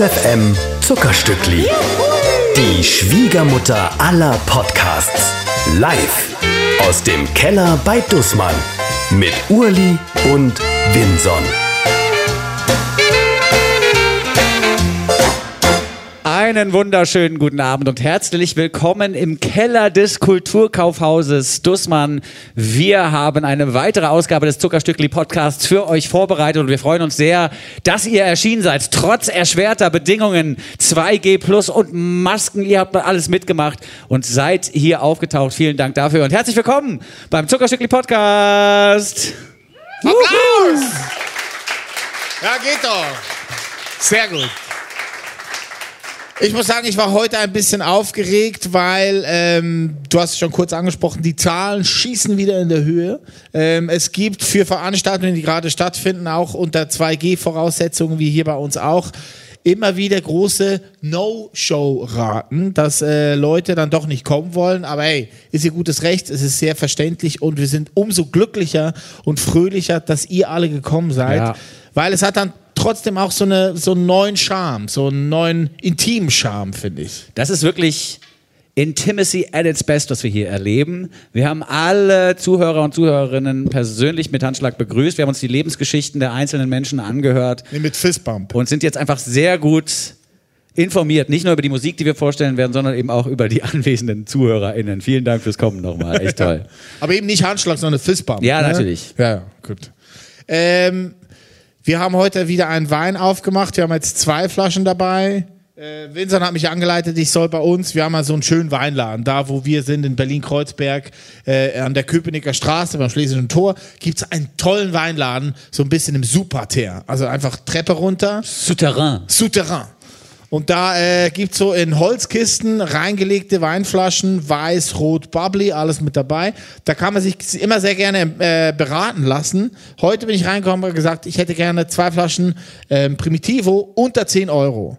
SFM Zuckerstückli. Die Schwiegermutter aller Podcasts. Live aus dem Keller bei Dussmann. Mit Urli und Winson. Einen wunderschönen guten Abend und herzlich willkommen im Keller des Kulturkaufhauses Dussmann. Wir haben eine weitere Ausgabe des Zuckerstückli Podcasts für euch vorbereitet und wir freuen uns sehr, dass ihr erschienen seid. Trotz erschwerter Bedingungen, 2G Plus und Masken, ihr habt alles mitgemacht und seid hier aufgetaucht. Vielen Dank dafür und herzlich willkommen beim Zuckerstückli Podcast. Applaus! Ja, geht doch. Sehr gut. Ich muss sagen, ich war heute ein bisschen aufgeregt, weil ähm, du hast es schon kurz angesprochen, die Zahlen schießen wieder in der Höhe. Ähm, es gibt für Veranstaltungen, die gerade stattfinden, auch unter 2G-Voraussetzungen, wie hier bei uns auch, immer wieder große No-Show-Raten, dass äh, Leute dann doch nicht kommen wollen. Aber hey, ist ihr gutes Recht, es ist sehr verständlich und wir sind umso glücklicher und fröhlicher, dass ihr alle gekommen seid. Ja. Weil es hat dann trotzdem auch so, eine, so einen neuen Charme, so einen neuen intimen Charme, finde ich. Das ist wirklich Intimacy at its best, was wir hier erleben. Wir haben alle Zuhörer und Zuhörerinnen persönlich mit Handschlag begrüßt. Wir haben uns die Lebensgeschichten der einzelnen Menschen angehört Nee, mit Fistbump. und sind jetzt einfach sehr gut informiert. Nicht nur über die Musik, die wir vorstellen werden, sondern eben auch über die anwesenden ZuhörerInnen. Vielen Dank fürs Kommen nochmal. Echt toll. Aber eben nicht Handschlag, sondern Fistbump. Ja, ne? natürlich. Ja, gut. Ähm, wir haben heute wieder einen Wein aufgemacht. Wir haben jetzt zwei Flaschen dabei. Äh, Vincent hat mich angeleitet, ich soll bei uns, wir haben mal so einen schönen Weinladen, da wo wir sind, in Berlin-Kreuzberg, äh, an der Köpenicker Straße beim Schlesischen Tor, gibt es einen tollen Weinladen, so ein bisschen im Superter. Also einfach Treppe runter, Souterrain. Souterrain. Und da äh, gibt es so in Holzkisten reingelegte Weinflaschen, weiß, rot, bubbly, alles mit dabei. Da kann man sich immer sehr gerne äh, beraten lassen. Heute bin ich reingekommen und gesagt, ich hätte gerne zwei Flaschen ähm, Primitivo unter 10 Euro.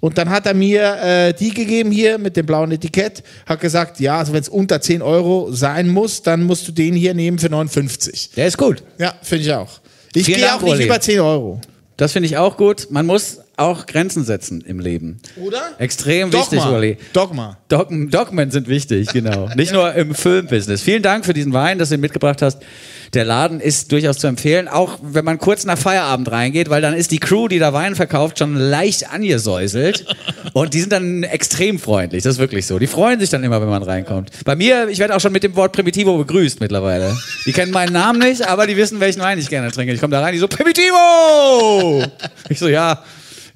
Und dann hat er mir äh, die gegeben hier mit dem blauen Etikett, hat gesagt, ja, also wenn es unter 10 Euro sein muss, dann musst du den hier nehmen für 59. Der ist gut. Ja, finde ich auch. Ich gehe auch nicht Uli. über 10 Euro. Das finde ich auch gut. Man muss auch Grenzen setzen im Leben. Oder? Extrem wichtig, Dogma. Uli. Dogma. Dogmen, Dogmen sind wichtig, genau. Nicht nur im Filmbusiness. Vielen Dank für diesen Wein, dass du ihn mitgebracht hast. Der Laden ist durchaus zu empfehlen, auch wenn man kurz nach Feierabend reingeht, weil dann ist die Crew, die da Wein verkauft, schon leicht angesäuselt. Und die sind dann extrem freundlich. Das ist wirklich so. Die freuen sich dann immer, wenn man reinkommt. Bei mir, ich werde auch schon mit dem Wort Primitivo begrüßt mittlerweile. Die kennen meinen Namen nicht, aber die wissen, welchen Wein ich gerne trinke. Ich komme da rein, die so, Primitivo! Ich so, ja,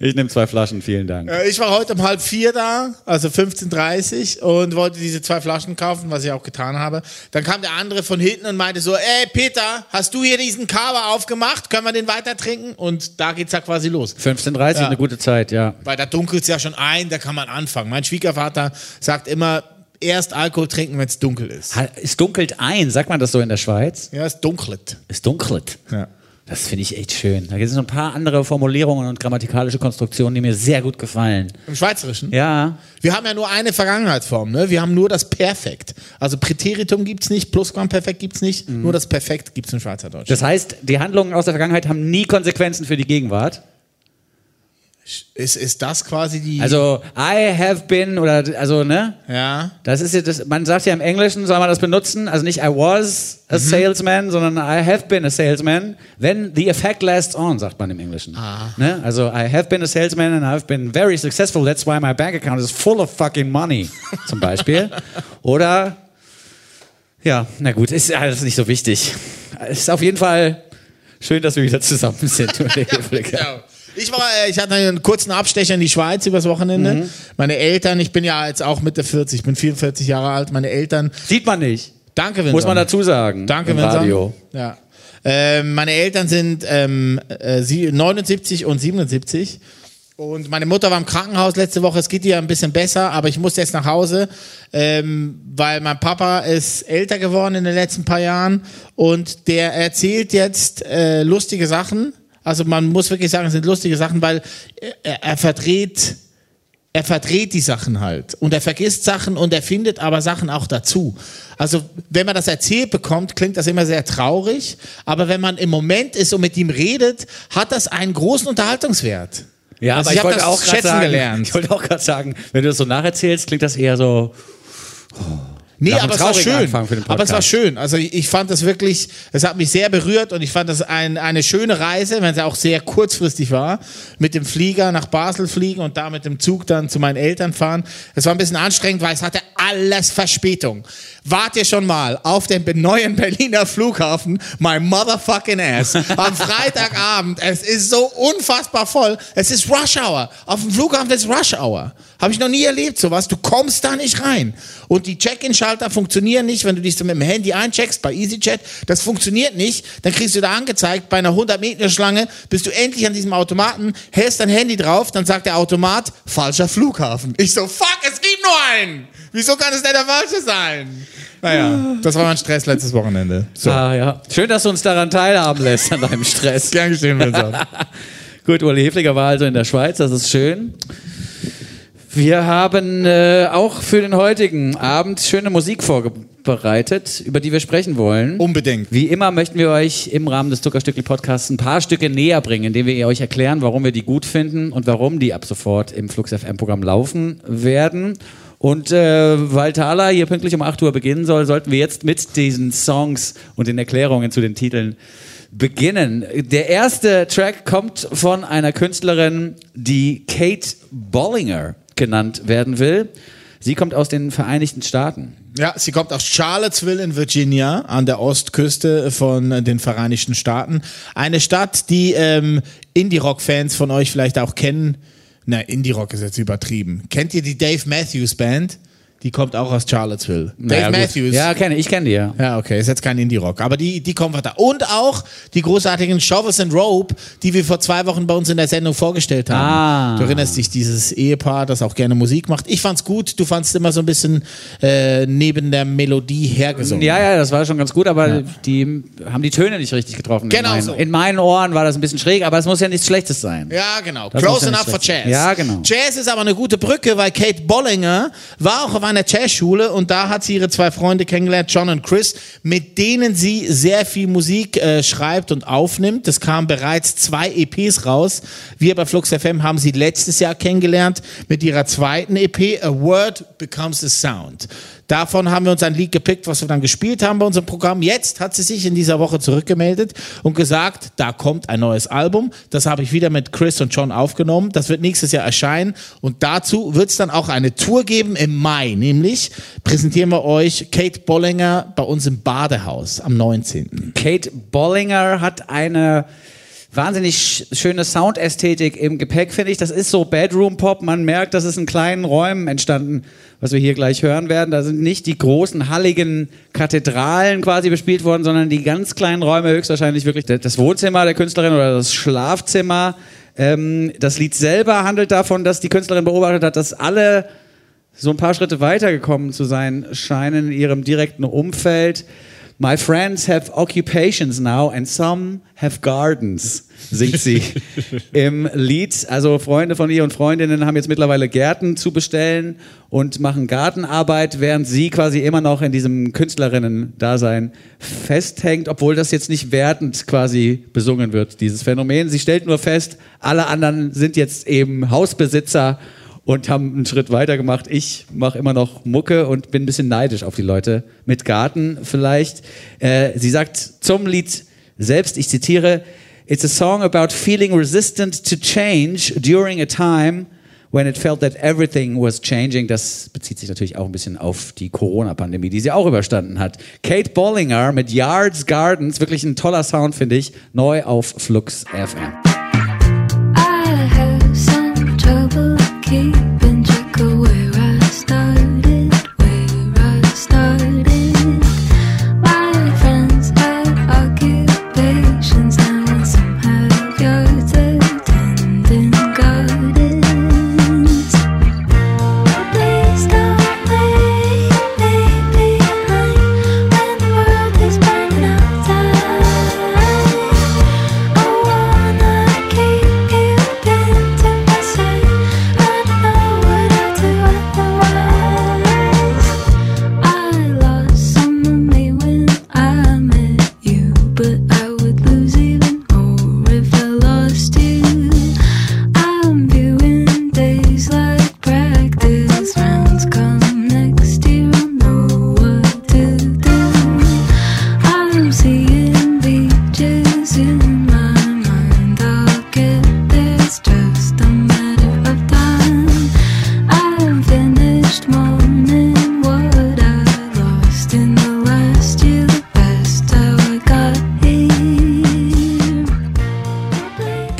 ich nehme zwei Flaschen, vielen Dank. Äh, Ich war heute um halb vier da, also 15.30 und wollte diese zwei Flaschen kaufen, was ich auch getan habe. Dann kam der andere von hinten und meinte so, ey Peter, hast du hier diesen Kava aufgemacht? Können wir den weiter trinken? Und da geht's ja quasi los. 15.30 Ja. eine gute Zeit, ja. Weil da dunkelt's ja schon ein, da kann man anfangen. Mein Schwiegervater sagt immer, erst Alkohol trinken, wenn es dunkel ist. Es dunkelt ein, sagt man das so in der Schweiz? Ja, es dunkelt. Es dunkelt. Ja. Das finde ich echt schön. Da gibt es noch ein paar andere Formulierungen und grammatikalische Konstruktionen, die mir sehr gut gefallen. Im Schweizerischen? Ja, Wir haben ja nur eine Vergangenheitsform, ne? Wir haben nur das Perfekt. Also Präteritum gibt's nicht, Plusquamperfekt gibt's nicht, nur das Perfekt gibt's im Schweizerdeutsch. das heißt, die Handlungen aus der Vergangenheit haben nie Konsequenzen für die Gegenwart. Ist, ist das quasi die. Also, I have been oder, also, ne? ja. Das ist ja das, man sagt ja im Englischen, soll man das benutzen, also nicht I was a salesman, sondern I have been a salesman. When the effect lasts on, sagt man im Englischen. Ne? Also I have been a salesman and I've been very successful, that's why my bank account is full of fucking money, zum Beispiel. Oder, ja, na gut, ist alles nicht so wichtig. Ist auf jeden Fall schön, dass wir wieder zusammen sind. Hefliger. Genau. Ich war, äh, ich hatte einen kurzen Abstecher in die Schweiz übers Wochenende. Mhm. Meine Eltern, ich bin ja jetzt auch Mitte 40, ich bin 44 Jahre alt. Meine Eltern, Sieht man nicht, danke Vincent. muss man dazu sagen. Danke im Vincent. Radio. Ja. Ähm, meine Eltern sind ähm, äh, sie- 79 und 77. Und meine Mutter war im Krankenhaus letzte Woche. Es geht ihr ein bisschen besser, aber ich musste jetzt nach Hause, ähm, weil mein Papa ist älter geworden in den letzten paar Jahren und der erzählt jetzt äh, lustige Sachen. Also man muss wirklich sagen, es sind lustige Sachen, weil er, er verdreht er verdreht die Sachen halt und er vergisst Sachen und er findet aber Sachen auch dazu. Also wenn man das erzählt bekommt, klingt das immer sehr traurig, aber wenn man im Moment ist und mit ihm redet, hat das einen großen Unterhaltungswert. Ja, Also aber ich ich, wollte das auch schätzen sagen, gelernt. ich wollte auch gerade sagen, wenn du das so nacherzählst, klingt das eher so. Nee, Nach aber es war schön. Aber es war schön. Also ich, ich fand das wirklich, es hat mich sehr berührt und ich fand das ein, eine schöne Reise, wenn sie auch sehr kurzfristig war, mit dem Flieger nach Basel fliegen und da mit dem Zug dann zu meinen Eltern fahren. Es war ein bisschen anstrengend, weil es hatte alles Verspätung. Wart ihr schon mal auf dem neuen Berliner Flughafen, my motherfucking ass, am Freitagabend, es ist so unfassbar voll, es ist Rush Hour. Auf dem Flughafen ist Rush Hour. Habe ich noch nie erlebt, sowas. Du kommst da nicht rein. Und die Check-in-Schalter funktionieren nicht, wenn du dich so mit dem Handy eincheckst bei EasyJet. Das funktioniert nicht. Dann kriegst du da angezeigt, bei einer 100-Meter-Schlange bist du endlich an diesem Automaten, hältst dein Handy drauf, dann sagt der Automat, falscher Flughafen. Ich so, fuck, es einen. Wieso kann es denn der falsche sein? Naja, das war mein Stress letztes Wochenende. So. Ah, ja. Schön, dass du uns daran teilhaben lässt, an deinem Stress. Gern geschehen, Vincent. Gut, Uli Hefliger war also in der Schweiz, das ist schön. Wir haben äh, auch für den heutigen Abend schöne Musik vorbereitet, über die wir sprechen wollen. Unbedingt. Wie immer möchten wir euch im Rahmen des Zuckerstückli Podcasts ein paar Stücke näher bringen, indem wir euch erklären, warum wir die gut finden und warum die ab sofort im Flux FM Programm laufen werden. Und äh, weil Thaler hier pünktlich um 8 Uhr beginnen soll, sollten wir jetzt mit diesen Songs und den Erklärungen zu den Titeln beginnen. Der erste Track kommt von einer Künstlerin, die Kate Bollinger genannt werden will. Sie kommt aus den Vereinigten Staaten. Ja, sie kommt aus Charlottesville in Virginia an der Ostküste von den Vereinigten Staaten. Eine Stadt, die ähm, Indie-Rock-Fans von euch vielleicht auch kennen. Na, Indie-Rock ist jetzt übertrieben. Kennt ihr die Dave Matthews Band? Die kommt auch aus Charlottesville. Naja, Dave gut. Matthews. Ja, kenne ich, kenne die ja. Ja, okay, ist jetzt kein Indie-Rock, aber die, die kommen weiter. Und auch die großartigen Shovels and Rope, die wir vor zwei Wochen bei uns in der Sendung vorgestellt haben. Ah. Du erinnerst dich, dieses Ehepaar, das auch gerne Musik macht. Ich fand's gut, du fandst immer so ein bisschen äh, neben der Melodie hergesungen. Ja, ja, das war schon ganz gut, aber die haben die Töne nicht richtig getroffen. Genau in, meinen, so. in meinen Ohren war das ein bisschen schräg, aber es muss ja nichts Schlechtes sein. Ja, genau. Das Close ja enough for Jazz. Ja, genau. Jazz ist aber eine gute Brücke, weil Kate Bollinger war auch auf einer Jazzschule und da hat sie ihre zwei Freunde kennengelernt, John und Chris, mit denen sie sehr viel Musik äh, schreibt und aufnimmt. Es kamen bereits zwei EPs raus. Wir bei Flux FM haben sie letztes Jahr kennengelernt mit ihrer zweiten EP, A Word Becomes a Sound. Davon haben wir uns ein Lied gepickt, was wir dann gespielt haben bei unserem Programm. Jetzt hat sie sich in dieser Woche zurückgemeldet und gesagt, da kommt ein neues Album. Das habe ich wieder mit Chris und John aufgenommen. Das wird nächstes Jahr erscheinen. Und dazu wird es dann auch eine Tour geben im Mai. Nämlich präsentieren wir euch Kate Bollinger bei uns im Badehaus am 19. Kate Bollinger hat eine wahnsinnig sch- schöne Soundästhetik im Gepäck, finde ich. Das ist so Bedroom-Pop. Man merkt, das ist in kleinen Räumen entstanden, was wir hier gleich hören werden. Da sind nicht die großen, halligen Kathedralen quasi bespielt worden, sondern die ganz kleinen Räume, höchstwahrscheinlich wirklich das Wohnzimmer der Künstlerin oder das Schlafzimmer. Ähm, das Lied selber handelt davon, dass die Künstlerin beobachtet hat, dass alle so ein paar Schritte weitergekommen zu sein scheinen in ihrem direkten Umfeld. My friends have occupations now and some have gardens, singt sie im Lied. Also Freunde von ihr und Freundinnen haben jetzt mittlerweile Gärten zu bestellen und machen Gartenarbeit, während sie quasi immer noch in diesem Künstlerinnen-Dasein festhängt, obwohl das jetzt nicht wertend quasi besungen wird, dieses Phänomen. Sie stellt nur fest, alle anderen sind jetzt eben Hausbesitzer und haben einen Schritt weiter gemacht. Ich mache immer noch Mucke und bin ein bisschen neidisch auf die Leute mit Garten vielleicht. Äh, sie sagt zum Lied selbst, ich zitiere, It's a song about feeling resistant to change during a time when it felt that everything was changing. Das bezieht sich natürlich auch ein bisschen auf die Corona-Pandemie, die sie auch überstanden hat. Kate Bollinger mit Yards Gardens, wirklich ein toller Sound, finde ich, neu auf Flux FM. I have some trouble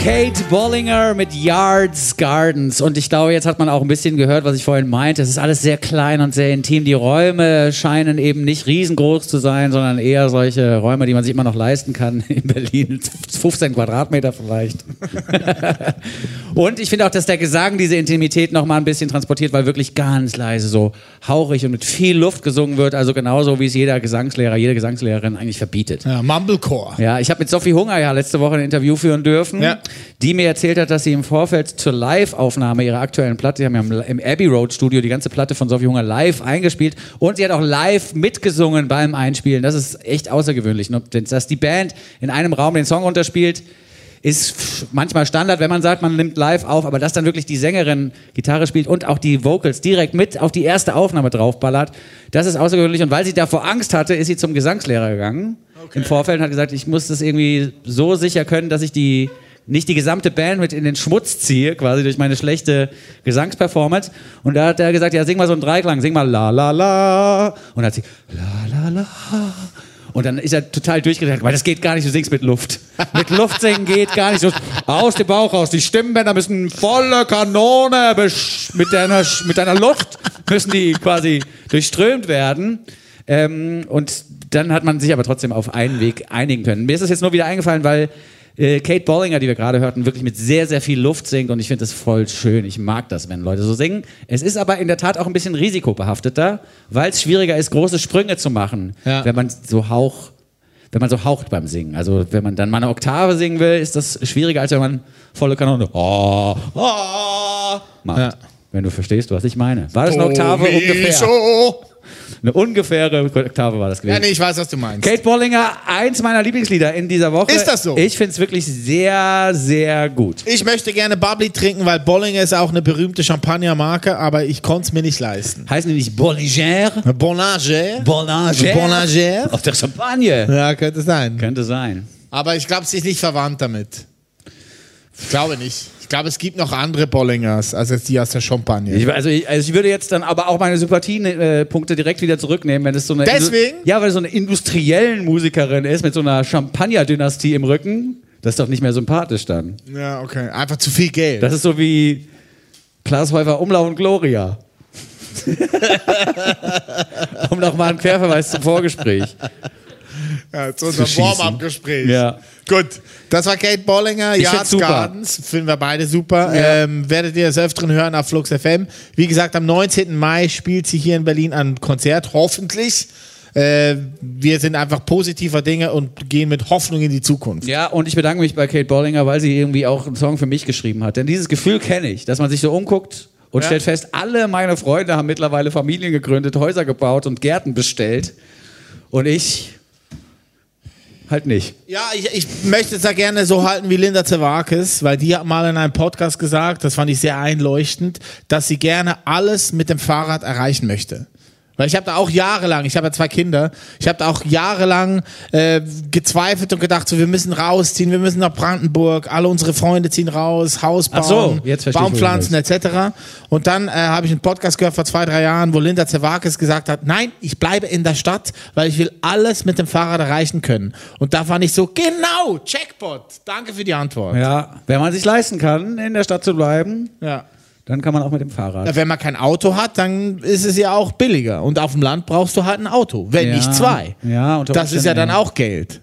Kate Bollinger mit Yards Gardens. Und ich glaube, jetzt hat man auch ein bisschen gehört, was ich vorhin meinte. Es ist alles sehr klein und sehr intim. Die Räume scheinen eben nicht riesengroß zu sein, sondern eher solche Räume, die man sich immer noch leisten kann in Berlin. 15 Quadratmeter vielleicht. und ich finde auch, dass der Gesang diese Intimität noch mal ein bisschen transportiert, weil wirklich ganz leise, so hauchig und mit viel Luft gesungen wird. Also genauso, wie es jeder Gesangslehrer, jede Gesangslehrerin eigentlich verbietet. Ja, Mumblecore. Ja, ich habe mit Sophie Hunger ja letzte Woche ein Interview führen dürfen, Ja. Die mir erzählt hat, dass sie im Vorfeld zur Live-Aufnahme ihrer aktuellen Platte, sie haben ja im, Abbey Road Studio die ganze Platte von Sophie Hunger live eingespielt und sie hat auch live mitgesungen beim Einspielen. Das ist echt außergewöhnlich, ne? dass die Band in einem Raum den Song unterspielt. Ist manchmal Standard, wenn man sagt, man nimmt live auf, aber dass dann wirklich die Sängerin Gitarre spielt und auch die Vocals direkt mit auf die erste Aufnahme draufballert, das ist außergewöhnlich. Und weil sie davor Angst hatte, ist sie zum Gesangslehrer gegangen im Vorfeld und hat gesagt, ich muss das irgendwie so sicher können, dass ich die nicht die gesamte Band mit in den Schmutz ziehe, quasi durch meine schlechte Gesangsperformance. Und da hat er gesagt, ja, sing mal so einen Dreiklang, sing mal la la la. Und dann hat sie la la la. Und dann ist er total durchgedreht, weil das geht gar nicht, du singst mit Luft. Mit Luft singen geht gar nicht. Aus dem Bauch raus. Die Stimmbänder müssen volle Kanone mit deiner, mit deiner Luft müssen die quasi durchströmt werden. Ähm, und dann hat man sich aber trotzdem auf einen Weg einigen können. Mir ist das jetzt nur wieder eingefallen, weil äh, Kate Bollinger, die wir gerade hörten, wirklich mit sehr, sehr viel Luft singt und ich finde das voll schön. Ich mag das, wenn Leute so singen. Es ist aber in der Tat auch ein bisschen risikobehafteter, weil es schwieriger ist, große Sprünge zu machen, Ja. wenn man so hauch, wenn man so haucht beim Singen. Also wenn man dann mal eine Oktave singen will, ist das schwieriger, als wenn man volle Kanone oh, oh, macht. Ja. Wenn du verstehst, was ich meine. War das eine Oktave ungefähr? Eine ungefähre Oktave war das gewesen. Ja, nee, ich weiß, was du meinst. Kate Bollinger, eins meiner Lieblingslieder in dieser Woche. Ist das so? Ich finde es wirklich sehr, sehr gut. Ich möchte gerne Bubbly trinken, weil Bollinger ist auch eine berühmte Champagnermarke, aber ich konnte es mir nicht leisten. Heißen die nicht Bollinger? Bonager? Bollanger? Bonager? Auf der Champagne. Ja, könnte sein. Könnte sein. Aber ich glaube, sie ist nicht verwandt damit. Ich glaube nicht. Ich glaube, es gibt noch andere Bollingers als jetzt die aus der Champagne. Ich, also, ich, also ich würde jetzt dann aber auch meine Sympathiepunkte direkt wieder zurücknehmen, wenn es so eine Deswegen? ja, weil es so eine industriellen Musikerin ist mit so einer Champagner-Dynastie im Rücken. Das ist doch nicht mehr sympathisch dann. ja, okay. Einfach zu viel Geld. Das ist so wie Klaas Häufer Umlauf und Gloria. um nochmal einen Querverweis zum Vorgespräch. Ja, zu unserem. Warm-up-Gespräch. Ja. Gut, das war Kate Bollinger, Ich Yards. Gardens. Finden wir beide super. Ja. Ähm, werdet ihr des Öfteren hören auf Flux FM. Wie gesagt, am 19. Mai spielt sie hier in Berlin ein Konzert, hoffentlich. Äh, wir sind einfach positiver Dinge und gehen mit Hoffnung in die Zukunft. Ja, und ich bedanke mich bei Kate Bollinger, weil sie irgendwie auch einen Song für mich geschrieben hat. Denn dieses Gefühl kenne ich, dass man sich so umguckt und Ja. stellt fest, alle meine Freunde haben mittlerweile Familien gegründet, Häuser gebaut und Gärten bestellt. Und ich halt nicht. Ja, ich, ich möchte es da gerne so halten wie Linda Zerwakis, weil die hat mal in einem Podcast gesagt, das fand ich sehr einleuchtend, dass sie gerne alles mit dem Fahrrad erreichen möchte. Weil ich habe da auch jahrelang, ich habe ja zwei Kinder, ich habe da auch jahrelang äh, gezweifelt und gedacht, so wir müssen rausziehen, wir müssen nach Brandenburg, alle unsere Freunde ziehen raus, Haus bauen, so, jetzt Baumpflanzen etc. Und dann äh, habe ich einen Podcast gehört vor zwei, drei Jahren, wo Linda Zerwakis gesagt hat, nein, ich bleibe in der Stadt, weil ich will alles mit dem Fahrrad erreichen können. Und da fand ich so, genau, Checkpot. Danke für die Antwort. Ja, wenn man sich leisten kann, in der Stadt zu bleiben, Ja. Dann kann man auch mit dem Fahrrad. Ja, Wenn man kein Auto hat, dann ist es ja auch billiger. Und auf dem Land brauchst du halt ein Auto, wenn Ja. nicht zwei. Ja, unter das ist ja dann auch Geld.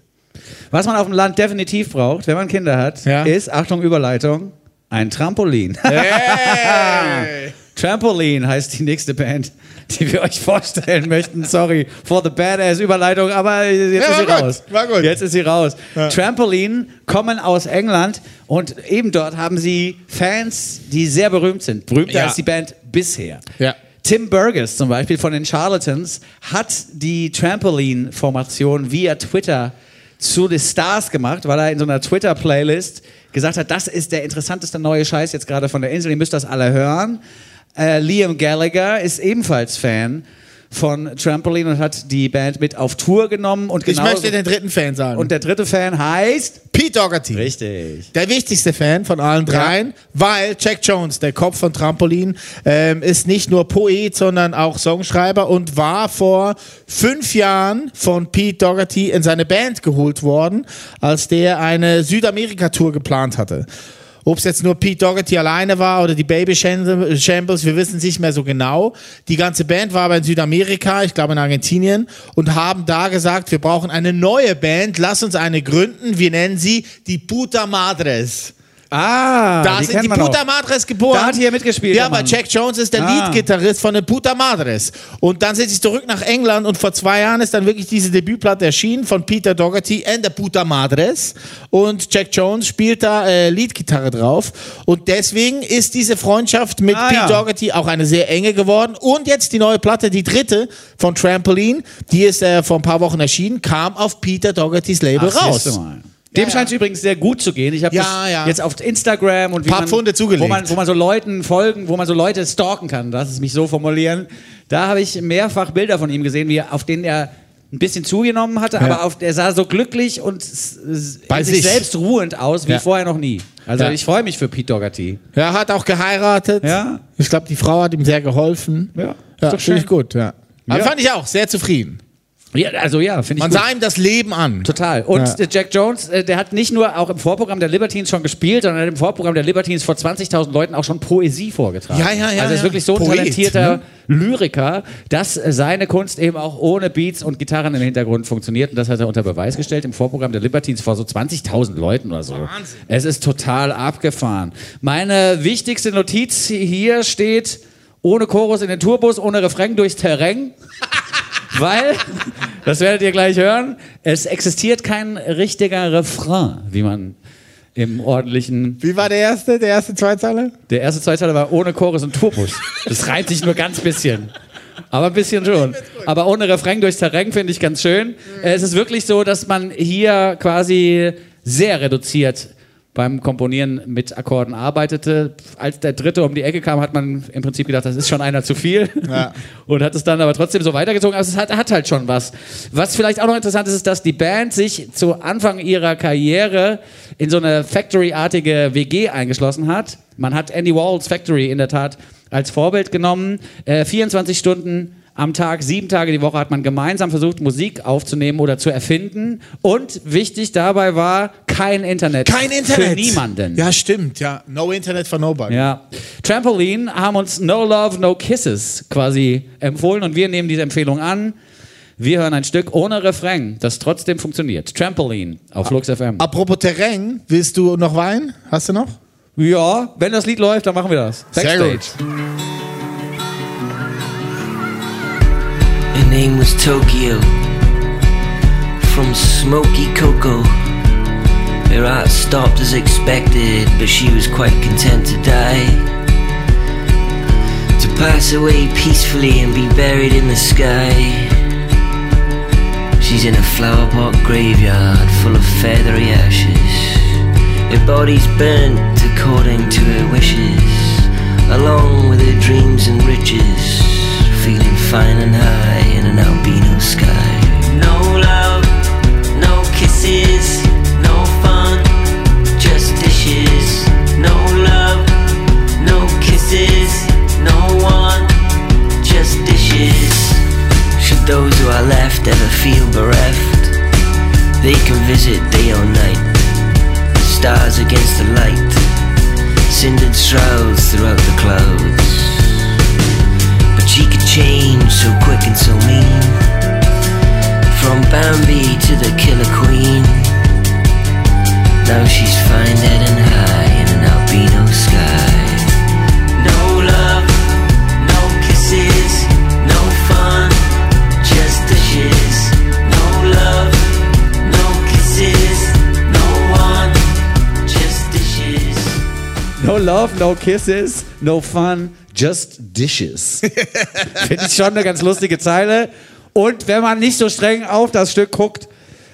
Was man auf dem Land definitiv braucht, wenn man Kinder hat, Ja. ist, Achtung, Überleitung, ein Trampolin. Hey! Trampolin heißt die nächste Band, die wir euch vorstellen möchten. Sorry for the badass Überleitung, aber jetzt Ja, ist sie gut, raus. war gut. Jetzt ist sie raus. Trampolin kommen aus England und eben dort haben sie Fans, die sehr berühmt sind. Berühmter Ja. als die Band bisher. Ja. Tim Burgess zum Beispiel von den Charlatans hat die Trampolin-Formation via Twitter zu den Stars gemacht, weil er in so einer Twitter-Playlist gesagt hat, das ist der interessanteste neue Scheiß jetzt gerade von der Insel, ihr müsst das alle hören. Äh, Liam Gallagher ist ebenfalls Fan von Trampoline und hat die Band mit auf Tour genommen. Und Ich möchte den dritten Fan sagen. und der dritte Fan heißt. Pete Doherty. Richtig. Der wichtigste Fan von allen dreien, weil Jack Jones, der Kopf von Trampolin, ähm, ist nicht nur Poet, sondern auch Songschreiber und war vor fünf Jahren von Pete Doherty in seine Band geholt worden, als der eine Südamerika-Tour geplant hatte. Ob es jetzt nur Pete Doherty alleine war oder die Baby Sham- Shambles, wir wissen es nicht mehr so genau. Die ganze Band war aber in Südamerika, ich glaube in Argentinien, und haben da gesagt, wir brauchen eine neue Band, lass uns eine gründen, wir nennen sie die Puta Madres. Ah, Da sind die Puta. Madres geboren. Da hat hier mitgespielt, Ja, aber. Jack Jones ist der Ah. Leadgitarrist von den Puta Madres. Und dann sind sie zurück nach England und vor zwei Jahren ist dann wirklich diese Debütplatte erschienen von Peter Doherty and the Puta Madres. Und Jack Jones spielt da äh, Leadgitarre drauf. Und deswegen ist diese Freundschaft mit Ah, Pete ja. Doherty auch eine sehr enge geworden. Und jetzt die neue Platte, die dritte von Trampoline, die ist äh, vor ein paar Wochen erschienen, kam auf Peter Dohertys Label Ach, raus. Dem Ja, scheint es übrigens sehr gut zu gehen. Ich habe Ja, ja. jetzt auf Instagram und wie man. Wo man, wo man so Leuten folgen, wo man so Leute stalken kann, lass es mich so formulieren. Da habe ich mehrfach Bilder von ihm gesehen, wie auf denen er ein bisschen zugenommen hatte, aber auf, er sah so glücklich und Bei sich sich. selbst ruhend aus wie Ja. vorher noch nie. Also Ja. ich freue mich für Pete Doherty. Er hat auch geheiratet. Ja. Ich glaube, die Frau hat ihm sehr geholfen. Ja, ist ja finde schön. ich gut. Ja. Aber Ja. fand ich auch sehr zufrieden. Ja, also ja, finde ich Man gut. sah ihm das Leben an. Total. Und Ja. der Jack Jones, äh, der hat nicht nur auch im Vorprogramm der Libertines schon gespielt, sondern hat im Vorprogramm der Libertines vor 20.000 Leuten auch schon Poesie vorgetragen. Ja, ja, ja, Also er ist ja. wirklich so ein Poet, talentierter ne? Lyriker, dass seine Kunst eben auch ohne Beats und Gitarren im Hintergrund funktioniert. Und das hat er unter Beweis gestellt im Vorprogramm der Libertines vor so 20.000 Leuten oder so. Wahnsinn. Es ist total abgefahren. Meine wichtigste Notiz hier steht, ohne Chorus in den Tourbus, ohne Refrain durchs Terrain. Weil, das werdet ihr gleich hören, es existiert kein richtiger Refrain, wie man im ordentlichen. Wie war der erste, der erste Zweizeiler? Der erste Zweiteiler war ohne Chorus und Turbus. Das reimt sich nur ganz bisschen. Aber ein bisschen schon. Aber ohne Refrain durchs Terrain finde ich ganz schön. Äh, Es ist wirklich so, dass man hier quasi sehr reduziert beim Komponieren mit Akkorden arbeitete. Als der dritte um die Ecke kam, hat man im Prinzip gedacht, das ist schon einer zu viel. Ja. Und hat es dann aber trotzdem so weitergezogen. Also es hat, hat halt schon was. Was vielleicht auch noch interessant ist, ist, dass die Band sich zu Anfang ihrer Karriere in so eine Factory-artige WG eingeschlossen hat. Man hat Andy Walls Factory in der Tat als Vorbild genommen. Äh, 24 Stunden am Tag, sieben Tage die Woche hat man gemeinsam versucht, Musik aufzunehmen oder zu erfinden. Und wichtig dabei war kein Internet. Kein Internet. Für niemanden. Ja, stimmt. Ja, no Internet for nobody. Ja. Trampoline haben uns No Love, No Kisses quasi empfohlen und wir nehmen diese Empfehlung an. Wir hören ein Stück ohne Refrain, das trotzdem funktioniert. Trampoline auf Flux FM. Apropos Terrain, willst du noch Wein? Hast du noch? Ja, wenn das Lied läuft, dann machen wir das. Sehr Backstage. gut. Her name was Tokyo. From smoky cocoa. Her heart stopped as expected, but she was quite content to die. To pass away peacefully and be buried in the sky. She's in a flower pot graveyard full of feathery ashes. Her body's burnt according to her wishes, along with her dreams and riches. Feeling fine and high in an albino sky. No love, no kisses, no fun, just dishes. No love, no kisses, no one, just dishes. Should those who are left ever feel bereft, they can visit day or night. Stars against the light, cindered shrouds throughout the clouds. Change so quick and so mean. From Bambi to the killer queen. Now she's fine dead and high in an albino sky. No love, no kisses, no fun, just dishes. No love, no kisses, no one, just dishes. No Love, No Kisses, No Fun, Just Dishes. Finde ich schon eine ganz lustige Zeile. Und wenn man nicht so streng auf das Stück guckt,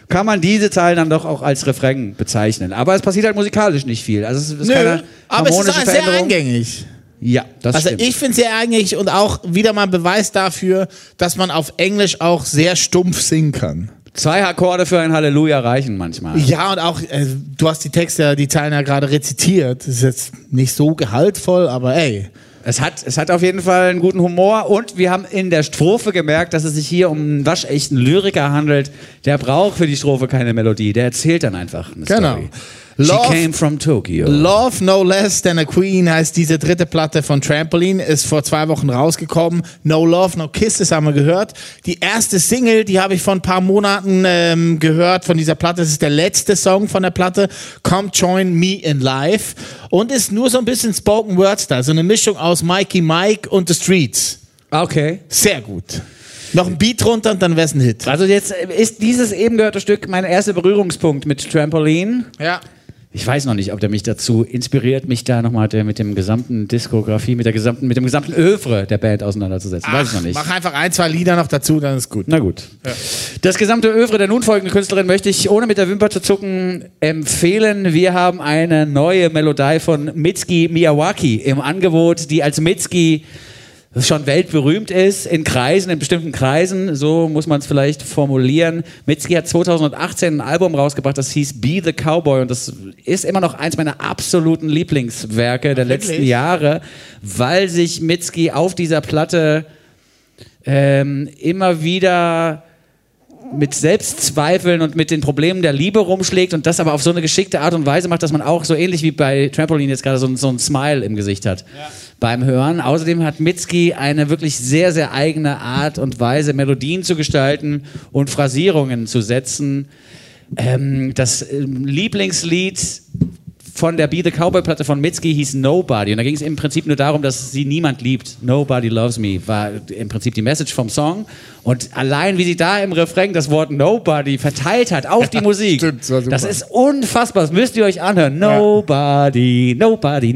kann man diese Zeilen dann doch auch als Refrain bezeichnen. Aber es passiert halt musikalisch nicht viel. Also es ist Nö, keine aber es ist harmonische sehr eingängig. Ja, das Also stimmt. ich finde sie eigentlich und auch wieder mal ein Beweis dafür, dass man auf Englisch auch sehr stumpf singen kann. Zwei Akkorde für ein Halleluja reichen manchmal. Ja, und auch, äh, du hast die Texte, die Zeilen ja gerade rezitiert. Das ist jetzt nicht so gehaltvoll, aber ey. Es hat, es hat auf jeden Fall einen guten Humor und wir haben in der Strophe gemerkt, dass es sich hier um einen waschechten Lyriker handelt. Der braucht für die Strophe keine Melodie, der erzählt dann einfach eine Genau. Story. She Love- came from Tokyo. Love No Less Than a Queen heißt diese dritte Platte von Trampoline, ist vor zwei Wochen rausgekommen. No Love, No Kisses haben wir gehört. Die erste Single, die habe ich vor ein paar Monaten ähm, gehört von dieser Platte. Das ist der letzte Song von der Platte. Come Join Me in Life. Und ist nur so ein bisschen Spoken Word Style. So eine Mischung aus Mikey Mike und The Streets. Okay. Sehr gut. Noch ein Beat runter und dann wär's ein Hit. Also jetzt ist dieses eben gehörte Stück mein erster Berührungspunkt mit Trampoline. Ja. Ich weiß noch nicht, ob der mich dazu inspiriert, mich da nochmal mit dem gesamten Diskografie, mit der gesamten, mit dem gesamten Övre der Band auseinanderzusetzen. weiß ich noch nicht. Mach einfach ein, zwei Lieder noch dazu, dann ist gut. Na gut. Das gesamte Övre der nun folgenden Künstlerin möchte ich, ohne mit der Wimper zu zucken, empfehlen. Wir haben eine neue Melodie von Mitski Miyawaki im Angebot, die als Mitski schon weltberühmt ist, in Kreisen, in bestimmten Kreisen, so muss man es vielleicht formulieren. Mitski hat 2018 ein Album rausgebracht, das hieß Be the Cowboy und das ist immer noch eins meiner absoluten Lieblingswerke der letzten wirklich? Jahre, weil sich Mitski auf dieser Platte ähm, immer wieder mit Selbstzweifeln und mit den Problemen der Liebe rumschlägt und das aber auf so eine geschickte Art und Weise macht, dass man auch so ähnlich wie bei Trampoline jetzt gerade so, ein- so ein Smile im Gesicht hat beim Hören. Außerdem hat Mitski eine wirklich sehr, sehr eigene Art und Weise, Melodien zu gestalten und Phrasierungen zu setzen. Ähm, das ähm, Lieblingslied von der Be the Cowboy Platte von Mitski hieß Nobody. Und da ging es im Prinzip nur darum, dass sie niemand liebt. Nobody loves me war im Prinzip die Message vom Song. Und allein wie sie da im Refrain das Wort Nobody verteilt hat auf die Musik, stimmt, das das ist unfassbar. Das müsst ihr euch anhören. Nobody, nobody,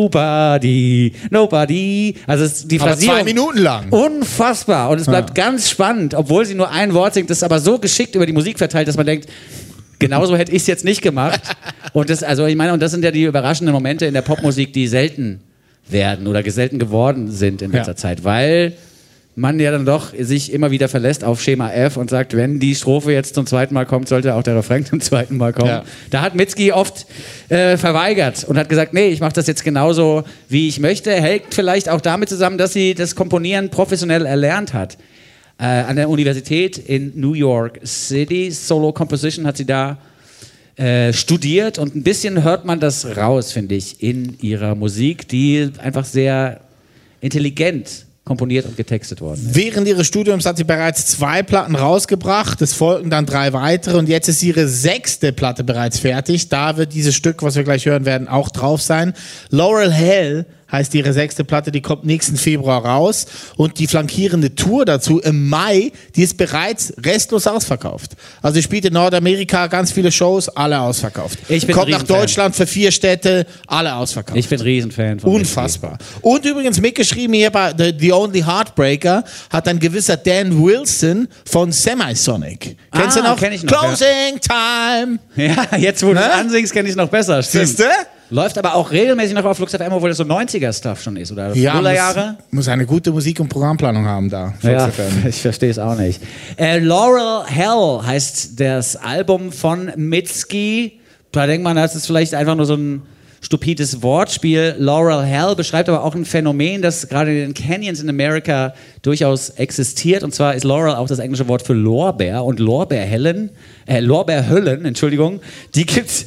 nobody, nobody. Also ist die Aber Phrasierung. zwei Minuten lang. Unfassbar. Und es bleibt ganz spannend, obwohl sie nur ein Wort singt, das ist aber so geschickt über die Musik verteilt, dass man denkt, genauso hätte ich es jetzt nicht gemacht. Und das, also ich meine, und das sind ja die überraschenden Momente in der Popmusik, die selten werden oder selten geworden sind in letzter Ja. Zeit, weil man ja dann doch sich immer wieder verlässt auf Schema F und sagt, wenn die Strophe jetzt zum zweiten Mal kommt, sollte auch der Refrain zum zweiten Mal kommen. Ja. Da hat Mitski oft äh, verweigert und hat gesagt, nee, ich mache das jetzt genauso, wie ich möchte. Hängt vielleicht auch damit zusammen, dass sie das Komponieren professionell erlernt hat. Äh, an der Universität in New York City. Solo Composition hat sie da äh, studiert und ein bisschen hört man das raus, finde ich, in ihrer Musik, die einfach sehr intelligent komponiert und getextet worden ist. Während ihres Studiums hat sie bereits zwei Platten rausgebracht. Es folgten dann drei weitere und jetzt ist ihre sechste Platte bereits fertig. Da wird dieses Stück, was wir gleich hören werden, auch drauf sein. Laurel Hell heißt ihre sechste Platte, die kommt nächsten Februar raus. Und die flankierende Tour dazu im Mai, die ist bereits restlos ausverkauft. Also sie spielt in Nordamerika ganz viele Shows, alle ausverkauft. Ich bin kommt nach. Deutschland für vier Städte, alle ausverkauft. Ich bin Riesenfan von Unfassbar. Und übrigens mitgeschrieben hier bei The, The Only Heartbreaker hat ein gewisser Dan Wilson von Semisonic. Kennst Ah, du noch? kenn ich noch, Closing Time. Mitski. Ja, jetzt wo du Ne? es ansingst, kenne ich es noch besser. Stimmt. Siehste? Läuft aber auch regelmäßig noch auf Flux FM, obwohl das so 90er-Stuff schon ist, oder? Ja, Nullerjahre? muss, muss eine gute Musik- und Programmplanung haben da. Ja, ich verstehe es auch nicht. Äh, Laurel Hell heißt das Album von Mitski. Da denkt man, das ist vielleicht einfach nur so ein stupides Wortspiel. Laurel Hell beschreibt aber auch ein Phänomen, das gerade in den Canyons in Amerika durchaus existiert. Und zwar ist Laurel auch das englische Wort für Lorbeer und Lorbeerhellen, äh, Lorbeerhöllen, Entschuldigung, die gibt's.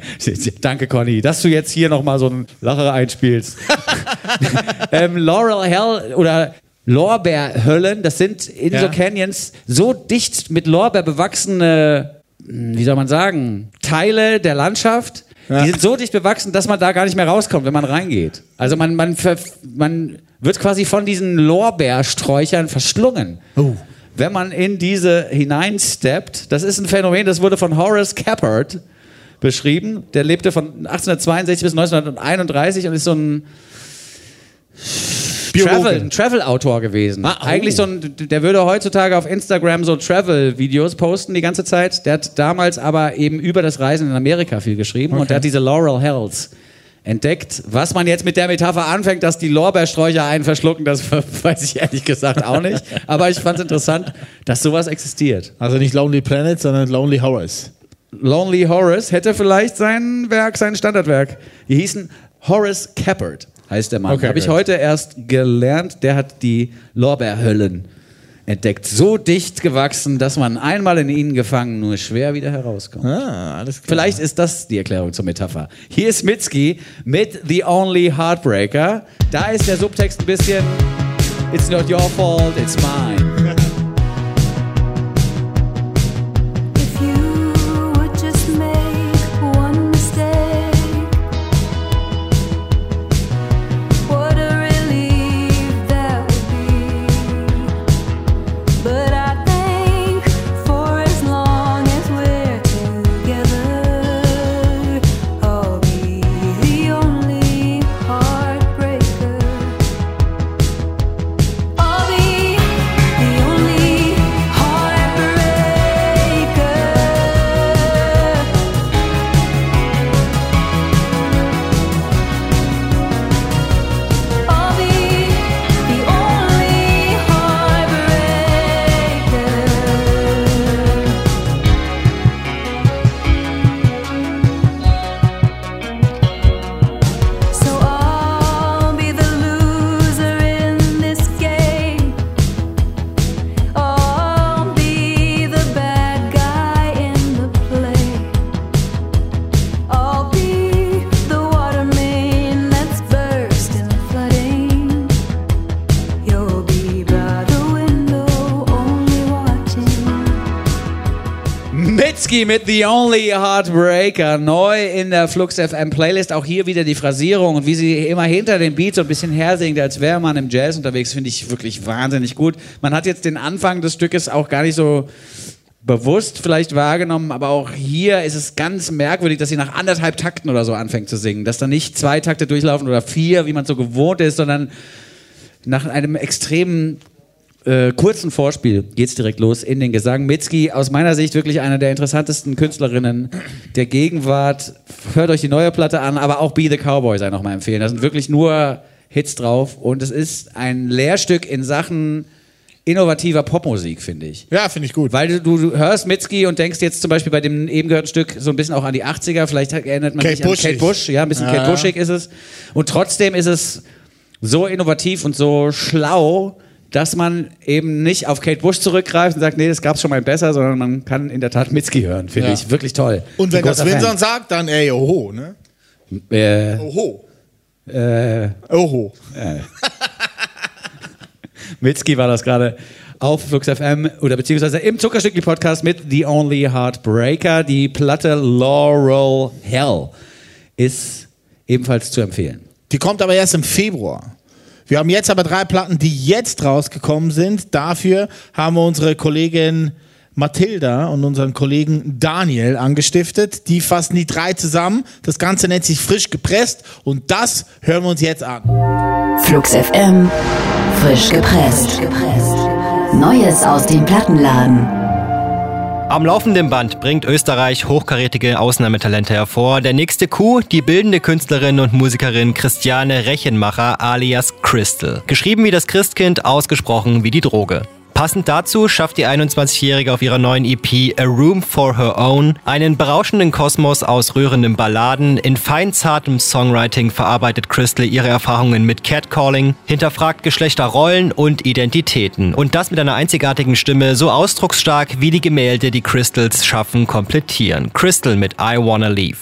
Danke, Conny, dass du jetzt hier nochmal so einen Lacher einspielst. ähm, Laurel Hell oder Lorbeerhöllen, das sind in Ja. so Canyons so dicht mit Lorbeer bewachsene, hm, wie soll man sagen, Teile der Landschaft. Die sind so dicht bewachsen, dass man da gar nicht mehr rauskommt, wenn man reingeht. Also man, man, man wird quasi von diesen Lorbeersträuchern verschlungen. Wenn man in diese hineinsteppt, das ist ein Phänomen, das wurde von Horace Cappard beschrieben. Der lebte von 1862 bis 1931 und ist so ein Biologe. Travel, ein Travel-Autor gewesen. Ah, oh. Eigentlich so ein, der würde heutzutage auf Instagram so Travel-Videos posten die ganze Zeit. Der hat damals aber eben über das Reisen in Amerika viel geschrieben und der hat diese Laurel Hells entdeckt. Was man jetzt mit der Metapher anfängt, dass die Lorbeersträucher einen verschlucken, das weiß ich ehrlich gesagt auch nicht. Aber ich fand es interessant, dass sowas existiert. Also nicht Lonely Planet, sondern Lonely Horace. Lonely Horace hätte vielleicht sein Werk, sein Standardwerk. Die hießen Horace Keppert, heißt der Mann. Okay, Habe ich heute erst gelernt. Der hat die Lorbeerhöllen entdeckt. So dicht gewachsen, dass man einmal in ihnen gefangen nur schwer wieder herauskommt. Ah, alles klar. Vielleicht ist das die Erklärung zur Metapher. Hier ist Mitski mit The Only Heartbreaker. Da ist der Subtext ein bisschen It's not your fault, it's mine. Mit The Only Heartbreaker, neu in der Flux FM Playlist. Auch hier wieder die Phrasierung und wie sie immer hinter dem Beat so ein bisschen hersingt, als wäre man im Jazz unterwegs, finde ich wirklich wahnsinnig gut. Man hat jetzt den Anfang des Stückes auch gar nicht so bewusst vielleicht wahrgenommen, aber auch hier ist es ganz merkwürdig, dass sie nach anderthalb Takten oder so anfängt zu singen. Dass da nicht zwei Takte durchlaufen oder vier, wie man so gewohnt ist, sondern nach einem extremen äh, kurzen Vorspiel geht's direkt los in den Gesang. Mitski, aus meiner Sicht wirklich eine der interessantesten Künstlerinnen der Gegenwart. Hört euch die neue Platte an, aber auch Be the Cowboy sei noch mal empfehlen. Da sind wirklich nur Hits drauf und es ist ein Lehrstück in Sachen innovativer Popmusik, finde ich. Ja, finde ich gut. Weil du, du, hörst Mitski und denkst jetzt zum Beispiel bei dem eben gehörten Stück so ein bisschen auch an die 80er, vielleicht erinnert man Kate sich an Bushig. Kate Bush, ja, ein bisschen Ja. Kate Bushig ist es. Und trotzdem ist es so innovativ und so schlau, dass man eben nicht auf Kate Bush zurückgreift und sagt, nee, das gab's schon mal besser, sondern man kann in der Tat Mitski hören, finde Ja. ich wirklich toll. Und wenn das. Winson sagt, dann ey, oho, ne? Äh, Oho. äh, Oho. Mitski war das gerade auf Flux FM oder beziehungsweise im Zuckerstückli-Podcast mit The Only Heartbreaker. Die Platte Laurel Hell ist ebenfalls zu empfehlen. Die kommt aber erst im Februar. Wir haben jetzt aber drei Platten, die jetzt rausgekommen sind. Dafür haben wir unsere Kollegin Mathilda und unseren Kollegen Daniel angestiftet. Die fassen die drei zusammen. Das Ganze nennt sich frisch gepresst und das hören wir uns jetzt an. Flux FM, frisch gepresst. Neues aus dem Plattenladen. Am laufenden Band bringt Österreich hochkarätige Ausnahmetalente hervor. Der nächste Coup, die bildende Künstlerin und Musikerin Christiane Rechenmacher alias Crystal. Geschrieben wie das Christkind, ausgesprochen wie die Droge. Passend dazu schafft die 21-Jährige auf ihrer neuen EP A Room for Her Own einen berauschenden Kosmos aus rührenden Balladen. In feinzartem Songwriting verarbeitet Crystal ihre Erfahrungen mit Catcalling, hinterfragt Geschlechterrollen und Identitäten. Und das mit einer einzigartigen Stimme, so ausdrucksstark wie die Gemälde, die Crystals schaffen, komplettieren. Crystal mit I Wanna Leave.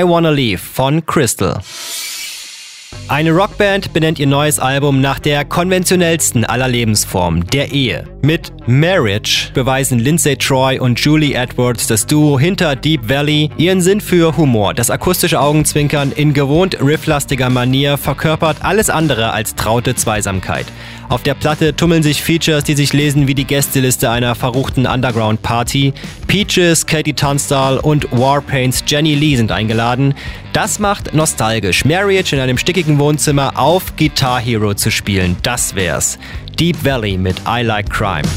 I Wanna Leave von Crystal. Eine Rockband benennt ihr neues Album nach der konventionellsten aller Lebensformen, der Ehe. Mit Marriage beweisen Lindsay Troy und Julie Edwards, das Duo hinter Deep Valley, ihren Sinn für Humor. Das akustische Augenzwinkern in gewohnt rifflastiger Manier verkörpert alles andere als traute Zweisamkeit. Auf der Platte tummeln sich Features, die sich lesen wie die Gästeliste einer verruchten Underground-Party. Peaches, Katie Tunstall und Warpaints Jenny Lee sind eingeladen. Das macht nostalgisch. Marriage in einem stickigen Wohnzimmer auf Guitar Hero zu spielen, das wär's. Deep Valley mit I Like Crime.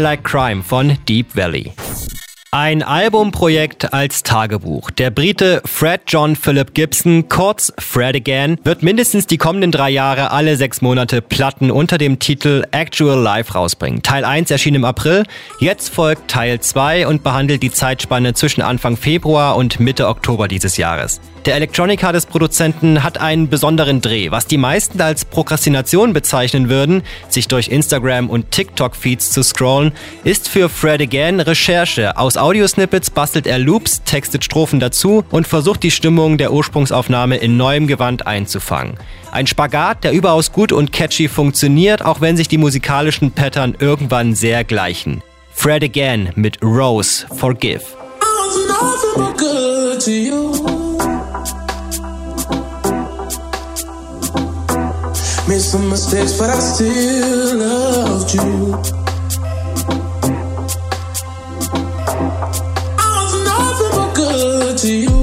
Like Crime von Deep Valley. Ein Albumprojekt als Tagebuch. Der Brite Fred John Philip Gibson, kurz Fred Again, wird mindestens die kommenden drei Jahre alle sechs Monate Platten unter dem Titel Actual Life rausbringen. Teil 1 erschien im April, jetzt folgt Teil 2 und behandelt die Zeitspanne zwischen Anfang Februar und Mitte Oktober dieses Jahres. Der Electronica des Produzenten hat einen besonderen Dreh, was die meisten als Prokrastination bezeichnen würden, sich durch Instagram und TikTok-Feeds zu scrollen, ist für Fred Again Recherche. Aus Audiosnippets bastelt er Loops, textet Strophen dazu und versucht die Stimmung der Ursprungsaufnahme in neuem Gewand einzufangen. Ein Spagat, der überaus gut und catchy funktioniert, auch wenn sich die musikalischen Pattern irgendwann sehr gleichen. Fred Again mit Rose Forgive. Made some mistakes, but I still loved you. I was nothing but good to you.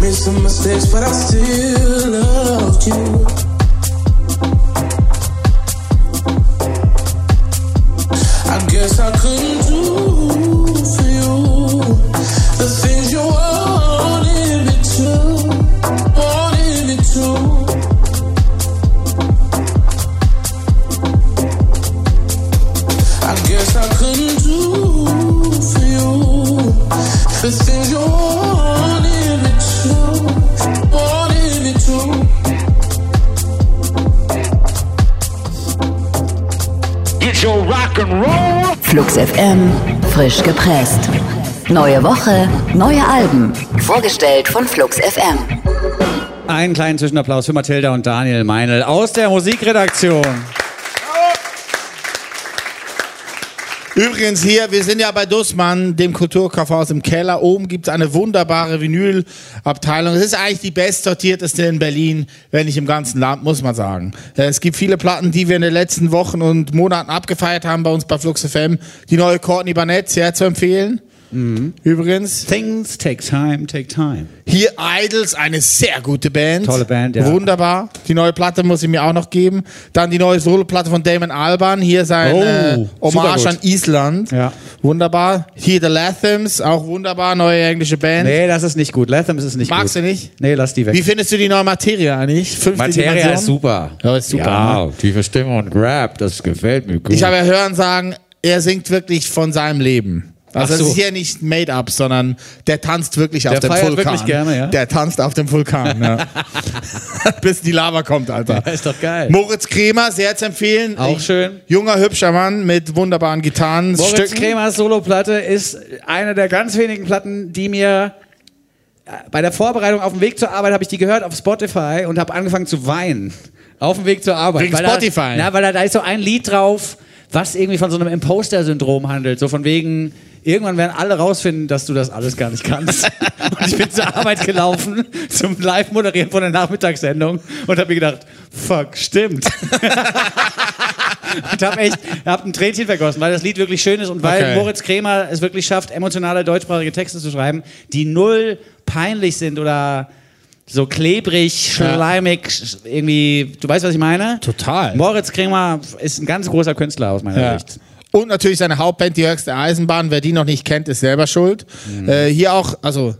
Made some mistakes, but I still loved you. I guess I couldn't do Flux FM, frisch gepresst. Neue Woche, neue Alben. Vorgestellt von Flux FM. Einen kleinen Zwischenapplaus für Mathilda und Daniel Meinl aus der Musikredaktion. Übrigens hier, wir sind ja bei Dussmann, dem Kulturkaufhaus im Keller. Oben gibt es eine wunderbare Vinylabteilung. Es ist eigentlich die bestsortierteste in Berlin, wenn nicht im ganzen Land, muss man sagen. Äh, Es gibt viele Platten, die wir in den letzten Wochen und Monaten abgefeiert haben bei uns bei Flux FM. Die neue Courtney Barnett, sehr zu empfehlen. Übrigens. Things take time, take time. Hier Idols, eine sehr gute Band. Tolle Band, ja. Wunderbar. Die neue Platte muss ich mir auch noch geben. Dann die neue Soloplatte von Damon Alban. Hier sein Oh, äh, Hommage an Island. Ja. Wunderbar. Hier The Latham's, auch wunderbar. Neue englische Band. Nee, das ist nicht gut. Latham ist nicht Magst gut. du nicht? Nee, lass die weg. Wie findest du die neue Materie eigentlich? Fünfte Materia Dimension? ist super. Ja, ist super. Ja, ne? tiefe Stimme und Rap, das gefällt mir gut. Ich habe ja hören sagen, er singt wirklich von seinem Leben. Also so. das ist hier nicht made up, sondern der tanzt wirklich auf dem Vulkan. wirklich gerne, ja? Der tanzt auf dem Vulkan, ja. Bis die Lava kommt, Alter. Ja, ist doch geil. Moritz Kremer, sehr zu empfehlen. Auch schön. Junger, hübscher Mann mit wunderbaren Gitarren. Moritz Kremers Soloplatte ist eine der ganz wenigen Platten, die mir äh, bei der Vorbereitung auf dem Weg zur Arbeit habe ich die gehört auf Spotify und habe angefangen zu weinen. Auf dem Weg zur Arbeit. Wegen Weil da- Spotify. Na, weil da, da ist so ein Lied drauf, was irgendwie von so einem Imposter-Syndrom handelt. So von wegen, irgendwann werden alle rausfinden, dass du das alles gar nicht kannst. und ich bin zur Arbeit gelaufen, zum Live-Moderieren von der Nachmittagssendung und habe mir gedacht, fuck, stimmt. und habe echt, hab ein Tränchen vergossen, weil das Lied wirklich schön ist und weil Okay. Moritz Kremer es wirklich schafft, emotionale deutschsprachige Texte zu schreiben, die null peinlich sind oder so klebrig, schleimig, sch- irgendwie, du weißt, was ich meine? Total. Moritz Kremer ist ein ganz großer Künstler aus meiner Ja. Sicht. Und natürlich seine Hauptband, die höchste Eisenbahn. Wer die noch nicht kennt, ist selber schuld. Mhm. Äh, hier auch, also,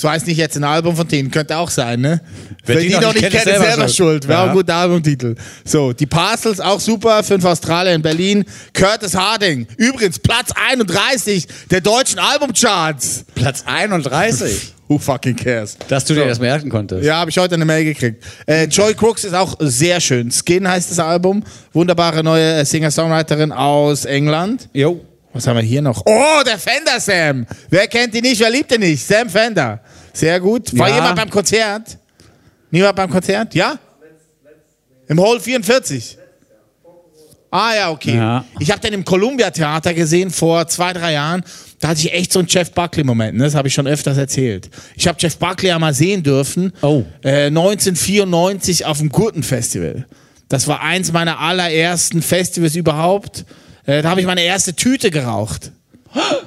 so heißt nicht jetzt ein Album von denen, könnte auch sein, ne? Wer, die, noch nicht kennt, ist selber, schuld. Wäre auch Ja. ein guter Albumtitel. So, die Parcels auch super, fünf Australier in Berlin. Curtis Harding, übrigens Platz 31 der deutschen Albumcharts. Platz 31. Who fucking cares? Dass du dir das merken konntest. Ja, habe ich heute eine Mail gekriegt. Äh, Joy Crooks ist auch sehr schön. Skin heißt das Album. Wunderbare neue äh, Singer-Songwriterin aus England. Jo. Was haben wir hier noch? Oh, der Fender Sam. Wer kennt ihn nicht? Wer liebt ihn nicht? Sam Fender. Sehr gut. War Ja. jemand beim Konzert? Niemand beim Konzert? Ja? Im Hall 44. Ah ja, okay. Ja. Ich habe den im Columbia Theater gesehen vor zwei, drei Jahren. Da hatte ich echt so einen Jeff Buckley-Moment. Ne? Das habe ich schon öfters erzählt. Ich habe Jeff Buckley ja mal sehen dürfen. Oh. Äh, 1994 auf dem Gurtenfestival. Das war eins meiner allerersten Festivals überhaupt. Äh, da habe ich meine erste Tüte geraucht.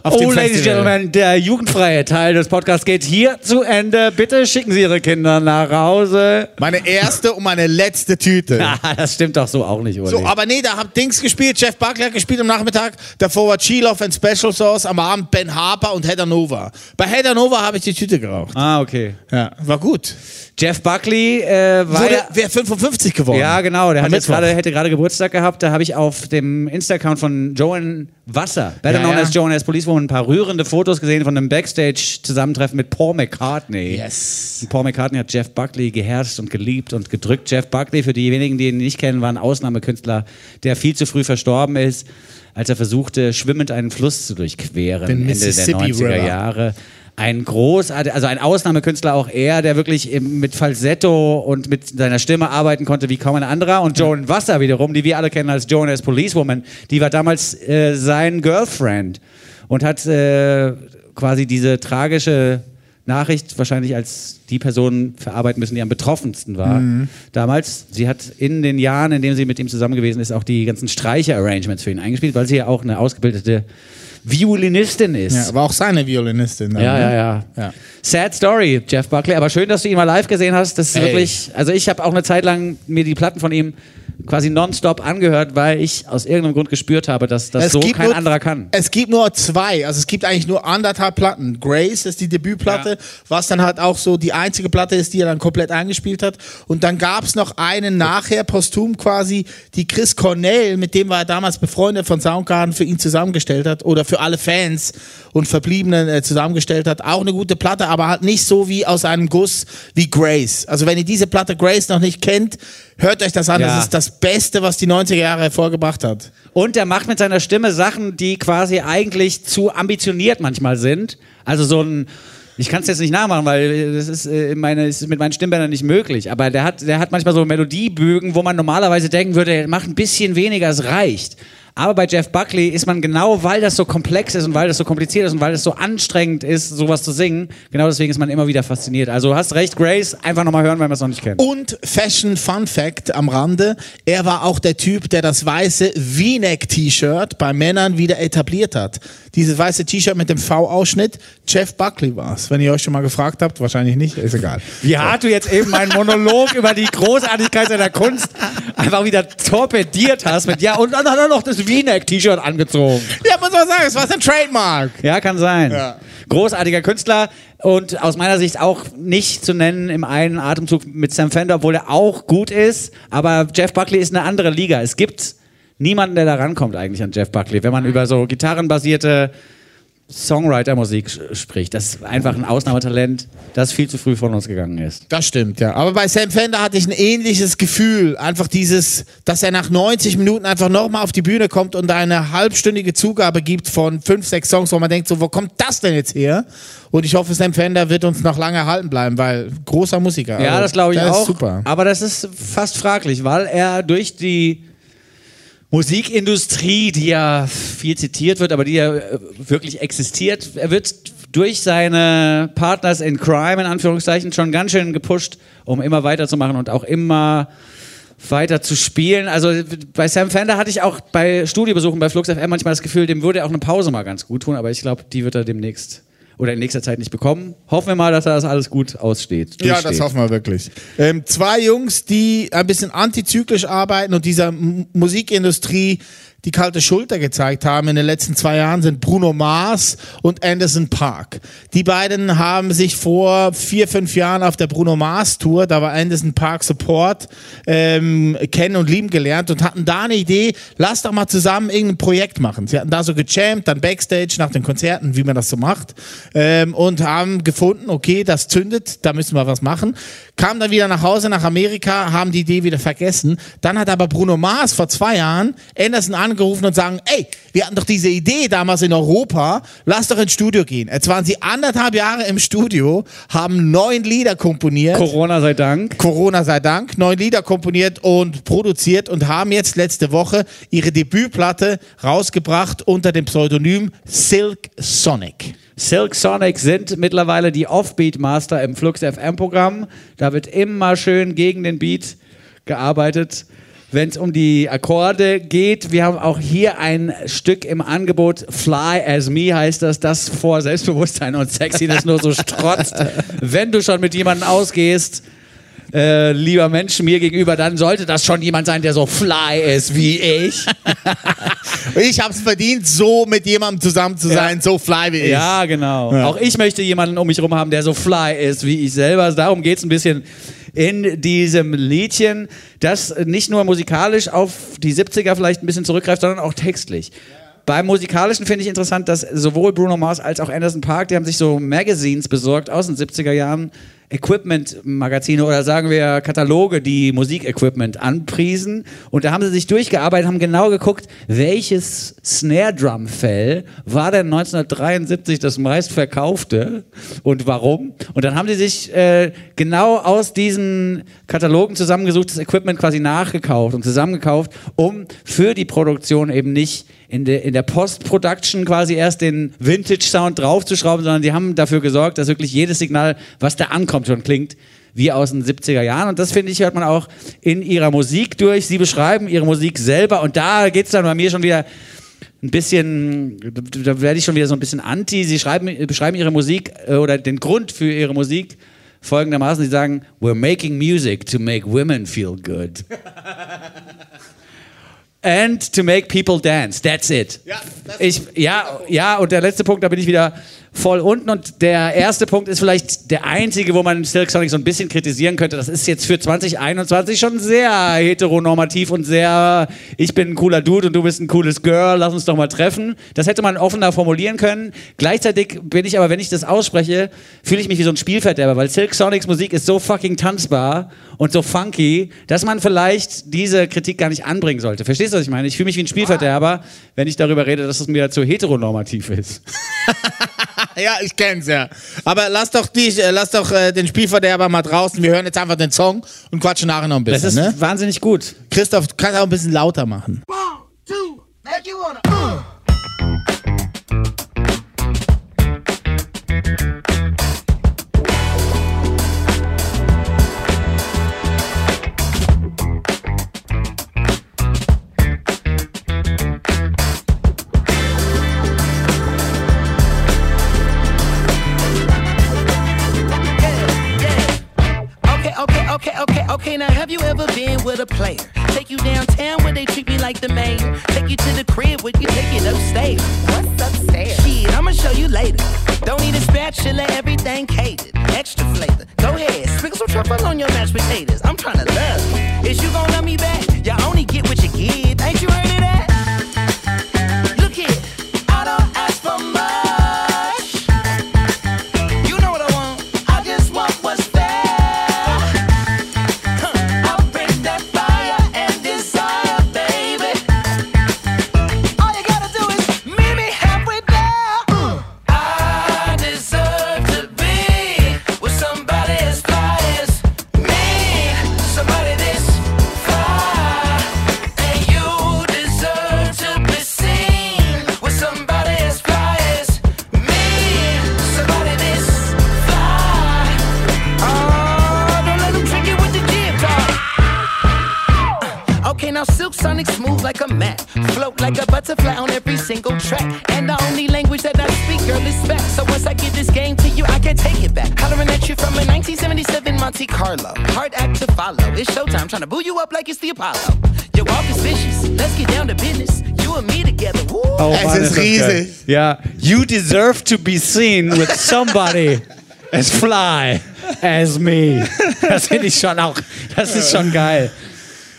Auf Oh, Ladies and. Gentlemen, der jugendfreie Teil des Podcasts geht hier zu Ende. Bitte schicken Sie Ihre Kinder nach Hause. Meine erste und meine letzte Tüte. Ah, das stimmt doch so auch nicht, Uli. So, aber nee, da hat Dings gespielt, Jeff Buckley hat gespielt am Nachmittag, davor war Chiloff and Special Sauce, am Abend Ben Harper und Heather Nova. Bei Heather Nova habe ich die Tüte geraucht. ah, okay. Ja, war gut. Jeff Buckley äh, war Wurde, wer 55 geworden? Ja, genau. Der gerade, hätte gerade Geburtstag gehabt. Da habe ich auf dem Insta-Account von Joan Wasser, better Ja, known ja. as Joan as Police Woman, ein paar rührende Fotos gesehen von einem Backstage-Zusammentreffen mit Paul McCartney. Yes. Und Paul McCartney hat Jeff Buckley geherzt und geliebt und gedrückt. Jeff Buckley, für diejenigen, die ihn nicht kennen, war ein Ausnahmekünstler, der viel zu früh verstorben ist, als er versuchte, schwimmend einen Fluss zu durchqueren, Den Ende der Mississippi 90er River. Jahre. Ein großartiger, also ein Ausnahmekünstler auch er, der wirklich mit Falsetto und mit seiner Stimme arbeiten konnte wie kaum ein anderer. Und Joan Wasser wiederum, die wir alle kennen als Joan as Policewoman, die war damals äh, sein Girlfriend und hat äh, quasi diese tragische Nachricht wahrscheinlich als die Person verarbeiten müssen, die am betroffensten war. Mhm. Damals, sie hat in den Jahren, in denen sie mit ihm zusammen gewesen ist, auch die ganzen Streicher-Arrangements für ihn eingespielt, weil sie ja auch eine ausgebildete Violinistin ist. Ja, war auch seine Violinistin. dann, Ja, ne? ja, ja, Ja. Sad Story, Jeff Buckley. Aber schön, dass du ihn mal live gesehen hast. Das ist Ey. wirklich. Also ich habe auch eine Zeit lang mir die Platten von ihm quasi nonstop angehört, weil ich aus irgendeinem Grund gespürt habe, dass das so kein nur, anderer kann. Es gibt nur zwei, also es gibt eigentlich nur anderthalb Platten. Grace ist die Debütplatte, was dann halt auch so die einzige Platte ist, die er dann komplett eingespielt hat. Und dann gab es noch einen nachher, posthum quasi, die Chris Cornell, mit dem war er damals befreundet von Soundgarden, für ihn zusammengestellt hat oder für alle Fans und Verbliebenen äh, zusammengestellt hat. Auch eine gute Platte, aber halt nicht so wie aus einem Guss wie Grace. Also wenn ihr diese Platte Grace noch nicht kennt, hört euch das an. Ja. Das ist das Beste, was die 90er Jahre hervorgebracht hat. Und er macht mit seiner Stimme Sachen, die quasi eigentlich zu ambitioniert manchmal sind. Also so ein. Ich kann es jetzt nicht nachmachen, weil das ist, äh, meine, ist mit meinen Stimmbändern nicht möglich. Aber der hat, der hat manchmal so Melodiebögen, wo man normalerweise denken würde, er macht ein bisschen weniger, es reicht. Aber bei Jeff Buckley ist man genau, weil das so komplex ist und weil das so kompliziert ist und weil das so anstrengend ist, sowas zu singen, genau deswegen ist man immer wieder fasziniert. Also du hast recht, Grace, einfach nochmal hören, wenn man es noch nicht kennt. Und Fashion Fun Fact am Rande, er war auch der Typ, der das weiße V-Neck-T-Shirt bei Männern wieder etabliert hat. Dieses weiße T-Shirt mit dem V-Ausschnitt, Jeff Buckley war's. Wenn ihr euch schon mal gefragt habt, wahrscheinlich nicht, ist egal. Wie hart du jetzt eben meinen Monolog über die Großartigkeit seiner Kunst einfach wieder torpediert hast mit, ja, und dann noch das V-Neck-T-Shirt angezogen. Ja, muss man sagen, es war sein Trademark. Ja, kann sein. Ja. Großartiger Künstler und aus meiner Sicht auch nicht zu nennen im einen Atemzug mit Sam Fender, obwohl er auch gut ist. Aber Jeff Buckley ist eine andere Liga. Es gibt niemanden, der da rankommt eigentlich an Jeff Buckley. Wenn man über so gitarrenbasierte Songwriter-Musik spricht. Das ist einfach ein Ausnahmetalent, das viel zu früh von uns gegangen ist. Das stimmt, ja. Aber bei Sam Fender hatte ich ein ähnliches Gefühl. Einfach dieses, dass er nach 90 Minuten einfach nochmal auf die Bühne kommt und eine halbstündige Zugabe gibt von fünf, sechs Songs, wo man denkt, so, wo kommt das denn jetzt her? Und ich hoffe, Sam Fender wird uns noch lange erhalten bleiben, weil großer Musiker. Ja, Also, das glaube ich der auch. Super. Aber das ist fast fraglich, weil er durch die Musikindustrie, die ja viel zitiert wird, aber die ja äh, wirklich existiert, er wird durch seine Partners in Crime in Anführungszeichen schon ganz schön gepusht, um immer weiterzumachen und auch immer weiter zu spielen. Also bei Sam Fender hatte ich auch bei Studiobesuchen bei Flux FM manchmal das Gefühl, dem würde auch eine Pause mal ganz gut tun, aber ich glaube, die wird er demnächst oder in nächster Zeit nicht bekommen. Hoffen wir mal, dass das alles gut aussteht. Ja, das hoffen wir wirklich. Ähm, zwei Jungs, die ein bisschen antizyklisch arbeiten und dieser M Musikindustrie die kalte Schulter gezeigt haben in den letzten zwei Jahren, sind Bruno Mars und Anderson Park. Die beiden haben sich vor vier, fünf Jahren auf der Bruno Mars Tour, da war Anderson Park Support, ähm, kennen und lieben gelernt und hatten da eine Idee, lass doch mal zusammen irgendein Projekt machen. Sie hatten da so gejammt, dann Backstage nach den Konzerten, wie man das so macht, ähm, und haben gefunden, okay, das zündet, da müssen wir was machen. Kamen dann wieder nach Hause, nach Amerika, haben die Idee wieder vergessen. Dann hat aber Bruno Mars vor zwei Jahren Anderson angerufen und sagen, ey, wir hatten doch diese Idee damals in Europa, lass doch ins Studio gehen. Jetzt waren sie anderthalb Jahre im Studio, haben neun Lieder komponiert. Corona sei Dank. Corona sei Dank, neun Lieder komponiert und produziert und haben jetzt letzte Woche ihre Debütplatte rausgebracht unter dem Pseudonym Silk Sonic. Silk Sonic sind mittlerweile die Offbeat Master im Flux FM Programm. Da wird immer schön gegen den Beat gearbeitet. Wenn es um die Akkorde geht, wir haben auch hier ein Stück im Angebot. Fly as Me heißt das, das vor Selbstbewusstsein und Sexiness nur so strotzt. Wenn du schon mit jemandem ausgehst, äh, lieber Mensch mir gegenüber, dann sollte das schon jemand sein, der so fly ist wie ich. Ich habe es verdient, so mit jemandem zusammen zu sein, so fly wie ich. Ja, genau. Auch ich möchte jemanden um mich herum haben, der so fly ist wie ich selber. Also Darum geht es ein bisschen in diesem Liedchen, das nicht nur musikalisch auf die 70er vielleicht ein bisschen zurückgreift, sondern auch textlich. Beim Musikalischen finde ich interessant, dass sowohl Bruno Mars als auch Anderson Park, die haben sich so Magazines besorgt aus den 70er Jahren, Equipment-Magazine oder sagen wir Kataloge, die Musikequipment anpriesen. Und da haben sie sich durchgearbeitet, haben genau geguckt, welches Snare-Drum-Fell war denn 1973 das meistverkaufte und warum. Und dann haben sie sich äh, genau aus diesen Katalogen zusammengesucht, das Equipment quasi nachgekauft und zusammengekauft, um für die Produktion eben nicht in der, in der Post-Production quasi erst den Vintage-Sound draufzuschrauben, sondern die haben dafür gesorgt, dass wirklich jedes Signal, was da ankommt, schon klingt wie aus den 70er Jahren. Und das, finde ich, hört man auch in ihrer Musik durch. Sie beschreiben ihre Musik selber und da geht es dann bei mir schon wieder ein bisschen, da werde ich schon wieder so ein bisschen anti. Sie schreiben, beschreiben ihre Musik äh, oder den Grund für ihre Musik folgendermaßen. Sie sagen, we're making music to make women feel good. And to make people dance. That's it. Ja, ich, ja, ja, und der letzte Punkt, da bin ich wieder voll unten. Und der erste Punkt ist vielleicht der einzige, wo man Silk Sonic so ein bisschen kritisieren könnte. Das ist jetzt für 2021 schon sehr heteronormativ und sehr, ich bin ein cooler Dude und du bist ein cooles Girl, lass uns doch mal treffen. Das hätte man offener formulieren können. Gleichzeitig bin ich aber, wenn ich das ausspreche, fühle ich mich wie so ein Spielverderber, weil Silk Sonics Musik ist so fucking tanzbar und so funky, dass man vielleicht diese Kritik gar nicht anbringen sollte. Verstehst du, was ich meine? Ich fühle mich wie ein Spielverderber, wenn ich darüber rede, dass es mir zu heteronormativ ist. Ja, ich kenn's ja. Aber lass doch dich, äh, lass doch äh, den Spielverderber mal draußen. Wir hören jetzt einfach den Song und quatschen nachher noch ein Das bisschen. ist Ne? wahnsinnig gut. Christoph, du kannst auch ein bisschen lauter machen. Okay, okay, okay, okay, okay. Now, have you ever been with a player? Take you downtown where they treat me like the mayor. Take you to the crib where you take it upstairs. What's upstairs? Shit, I'ma show you later. Don't need a spatula, everything catered. Extra flavor. Go ahead, sprinkle some truffle on your mashed potatoes. I'm tryna love you. Is you gonna love me back? Monte Carlo. Hard act to follow. It's showtime, trying to boo you up like it's the Apollo. Your walk is vicious. Let's get down to business. You and me together. Woo. Oh, Es Mann, ist riesig. Ja, you deserve to be seen with somebody as fly as me. Das finde ich schon auch, das ist schon geil.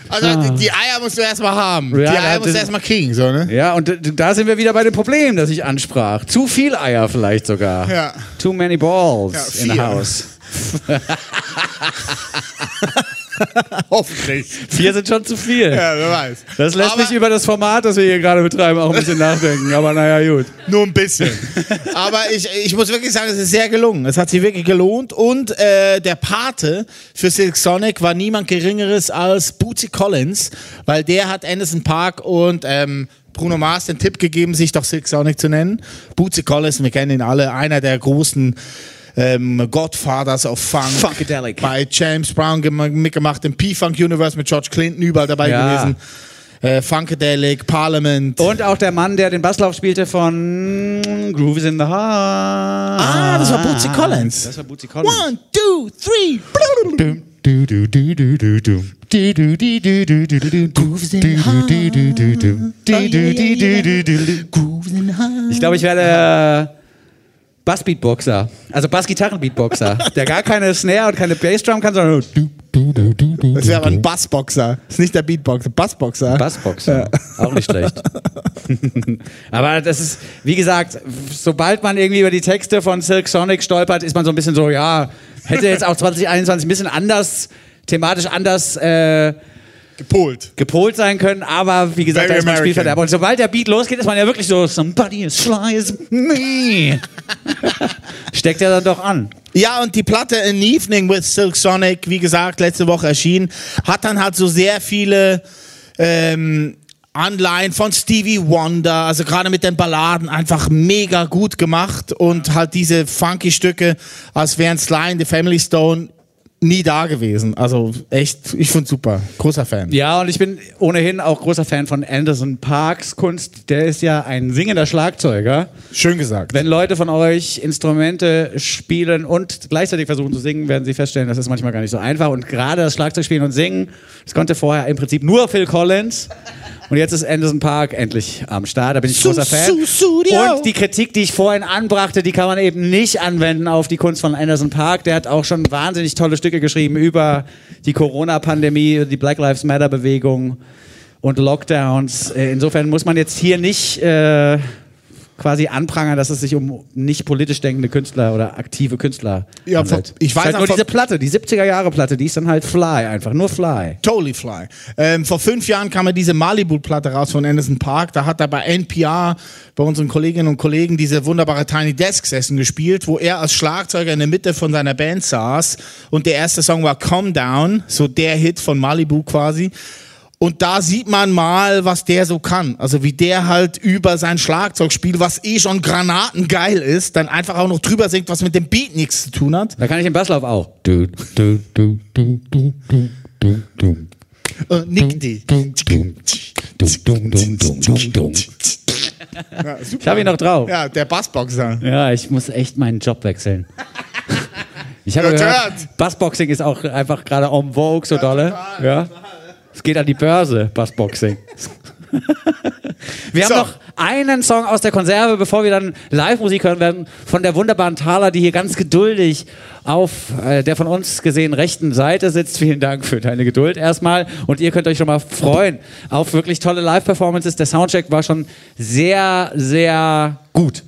Also die Eier musst du erstmal haben. Ja, die Eier musst du erstmal kriegen, so, ne? Ja, und da sind wir wieder bei dem Problem, das ich ansprach. Zu viel Eier vielleicht sogar. Ja. Too many balls Ja, in the house. Hoffentlich. Vier sind schon zu viel. Ja, wer weiß. Das lässt Aber mich über das Format, das wir hier gerade betreiben, auch ein bisschen nachdenken. Aber naja, gut. Nur ein bisschen. Aber ich, ich muss wirklich sagen, es ist sehr gelungen. Es hat sich wirklich gelohnt. Und äh, der Pate für Silk Sonic war niemand Geringeres als Bootsy Collins, weil der hat Anderson Park und ähm, Bruno Mars den Tipp gegeben, sich doch Silk Sonic zu nennen. Bootsy Collins, wir kennen ihn alle, einer der großen ähm, Godfathers of Funk. Funkadelic. Bei James Brown gem- mitgemacht, im P-Funk Universe mit George Clinton überall dabei Ja. gewesen. Äh, Funkadelic, Parliament. Und auch der Mann, der den Basslauf spielte von Grooves in the Heart. Ah, das war Bootsy Collins. Das war Bootsy Collins. One, two, three. Ich glaube, ich werde äh, Bassbeatboxer. Also Bassgitarrenbeatboxer. der gar keine Snare und keine Bassdrum kann, sondern nur Das wäre aber ein Bassboxer. Das ist nicht der Beatboxer, Bassboxer. Bassboxer. Auch nicht schlecht. Aber das ist, wie gesagt, sobald man irgendwie über die Texte von Silk Sonic stolpert, ist man so ein bisschen so, ja, hätte jetzt auch 2021 ein bisschen anders, thematisch anders äh, Gepolt. gepolt sein können, aber wie gesagt, Very da ist man. Spielverderber. Und sobald der Beat losgeht, ist man ja wirklich so, somebody as me. Steckt ja dann doch an. Ja, und die Platte An Evening with Silk Sonic, wie gesagt, letzte Woche erschienen, hat dann halt so sehr viele ähm, Anleihen von Stevie Wonder, also gerade mit den Balladen einfach mega gut gemacht und halt diese funky Stücke, als wären Sly in the Family Stone nie da gewesen. Also echt, ich find's super. Großer Fan. Ja, und ich bin ohnehin auch großer Fan von Anderson Parks Kunst. Der ist ja ein singender Schlagzeuger. Schön gesagt. Wenn Leute von euch Instrumente spielen und gleichzeitig versuchen zu singen, werden sie feststellen, das ist manchmal gar nicht so einfach. Und gerade das Schlagzeugspielen und Singen, das konnte vorher im Prinzip nur Phil Collins. Und jetzt ist Anderson Park endlich am Start. Da bin ich Su- großer Fan. Und die Kritik, die ich vorhin anbrachte, die kann man eben nicht anwenden auf die Kunst von Anderson Park. Der hat auch schon wahnsinnig tolle Stücke geschrieben über die Corona-Pandemie, die Black Lives Matter-Bewegung und Lockdowns. Äh, Insofern muss man jetzt hier nicht äh, quasi anprangern, dass es sich um nicht politisch denkende Künstler oder aktive Künstler Ja, handelt. ich ist weiß halt nur diese Platte, die 70er Jahre Platte, die ist dann halt Fly einfach, nur Fly. Totally Fly. Ähm, vor fünf Jahren kam ja diese Malibu-Platte raus von Anderson Park. Da hat er bei NPR, bei unseren Kolleginnen und Kollegen, diese wunderbare Tiny Desk Session gespielt, wo er als Schlagzeuger in der Mitte von seiner Band saß. Und der erste Song war Calm Down, so der Hit von Malibu quasi. Und da sieht man mal, was der so kann. Also wie der halt über sein Schlagzeug spielt, was eh schon granatengeil ist, dann einfach auch noch drüber singt, was mit dem Beat nichts zu tun hat. Da kann ich den Basslauf auch. Du, du, du, du, du, du, du, du. Und Nick die. Ich habe ihn noch drauf. Ja, der Bassboxer. Ja, ich muss echt meinen Job wechseln. Ich habe Ja, gehört, gehört. Bassboxing ist auch einfach gerade en vogue so dolle. Ja. Es geht an die Börse, Bassboxing. Wir So. haben noch einen Song aus der Konserve, bevor wir dann Live-Musik hören werden, von der wunderbaren Thaler, die hier ganz geduldig auf äh, der von uns gesehen rechten Seite sitzt. Vielen Dank für deine Geduld erstmal. Und ihr könnt euch schon mal freuen auf wirklich tolle Live-Performances. Der Soundcheck war schon sehr, sehr gut.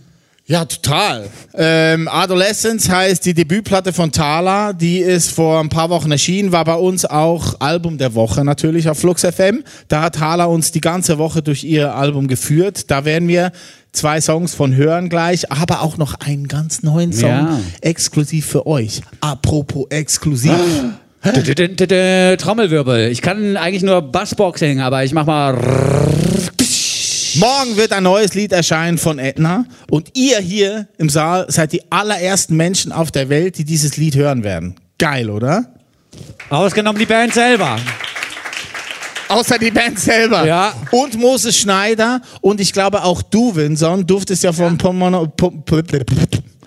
Ja, total. Ähm, Adolescence heißt die Debütplatte von Thala. Die ist vor ein paar Wochen erschienen, war bei uns auch Album der Woche natürlich auf Flux FM. Da hat Thala uns die ganze Woche durch ihr Album geführt. Da werden wir zwei Songs von hören gleich, aber auch noch einen ganz neuen Song Ja. exklusiv für euch. Apropos exklusiv. Dü- Trommelwirbel. Ich kann eigentlich nur Bassboxing, aber ich mach mal. Morgen wird ein neues Lied erscheinen von Edna und ihr hier im Saal seid die allerersten Menschen auf der Welt, die dieses Lied hören werden. Geil, oder? Ausgenommen die Band selber. Außer die Band selber. Ja. Und Moses Schneider und ich glaube auch du, Vinson, durftest ja vor ein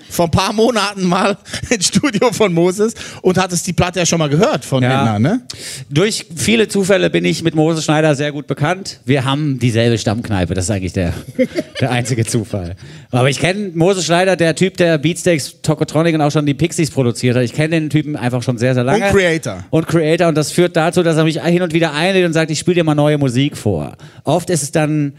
vor ein paar Monaten mal ins Studio von Moses und hattest die Platte ja schon mal gehört von Ja. Edna, ne? Durch viele Zufälle bin ich mit Moses Schneider sehr gut bekannt. Wir haben dieselbe Stammkneipe, das ist eigentlich der, der einzige Zufall. Aber ich kenne Moses Schneider, der Typ, der Beatsteaks, Tokotronic und auch schon die Pixies produziert hat. Ich kenne den Typen einfach schon sehr, sehr lange. Und Creator. Und Creator. Und das führt dazu, dass er mich hin und wieder einlädt und sagt, ich spiele dir mal neue Musik vor. Oft ist es dann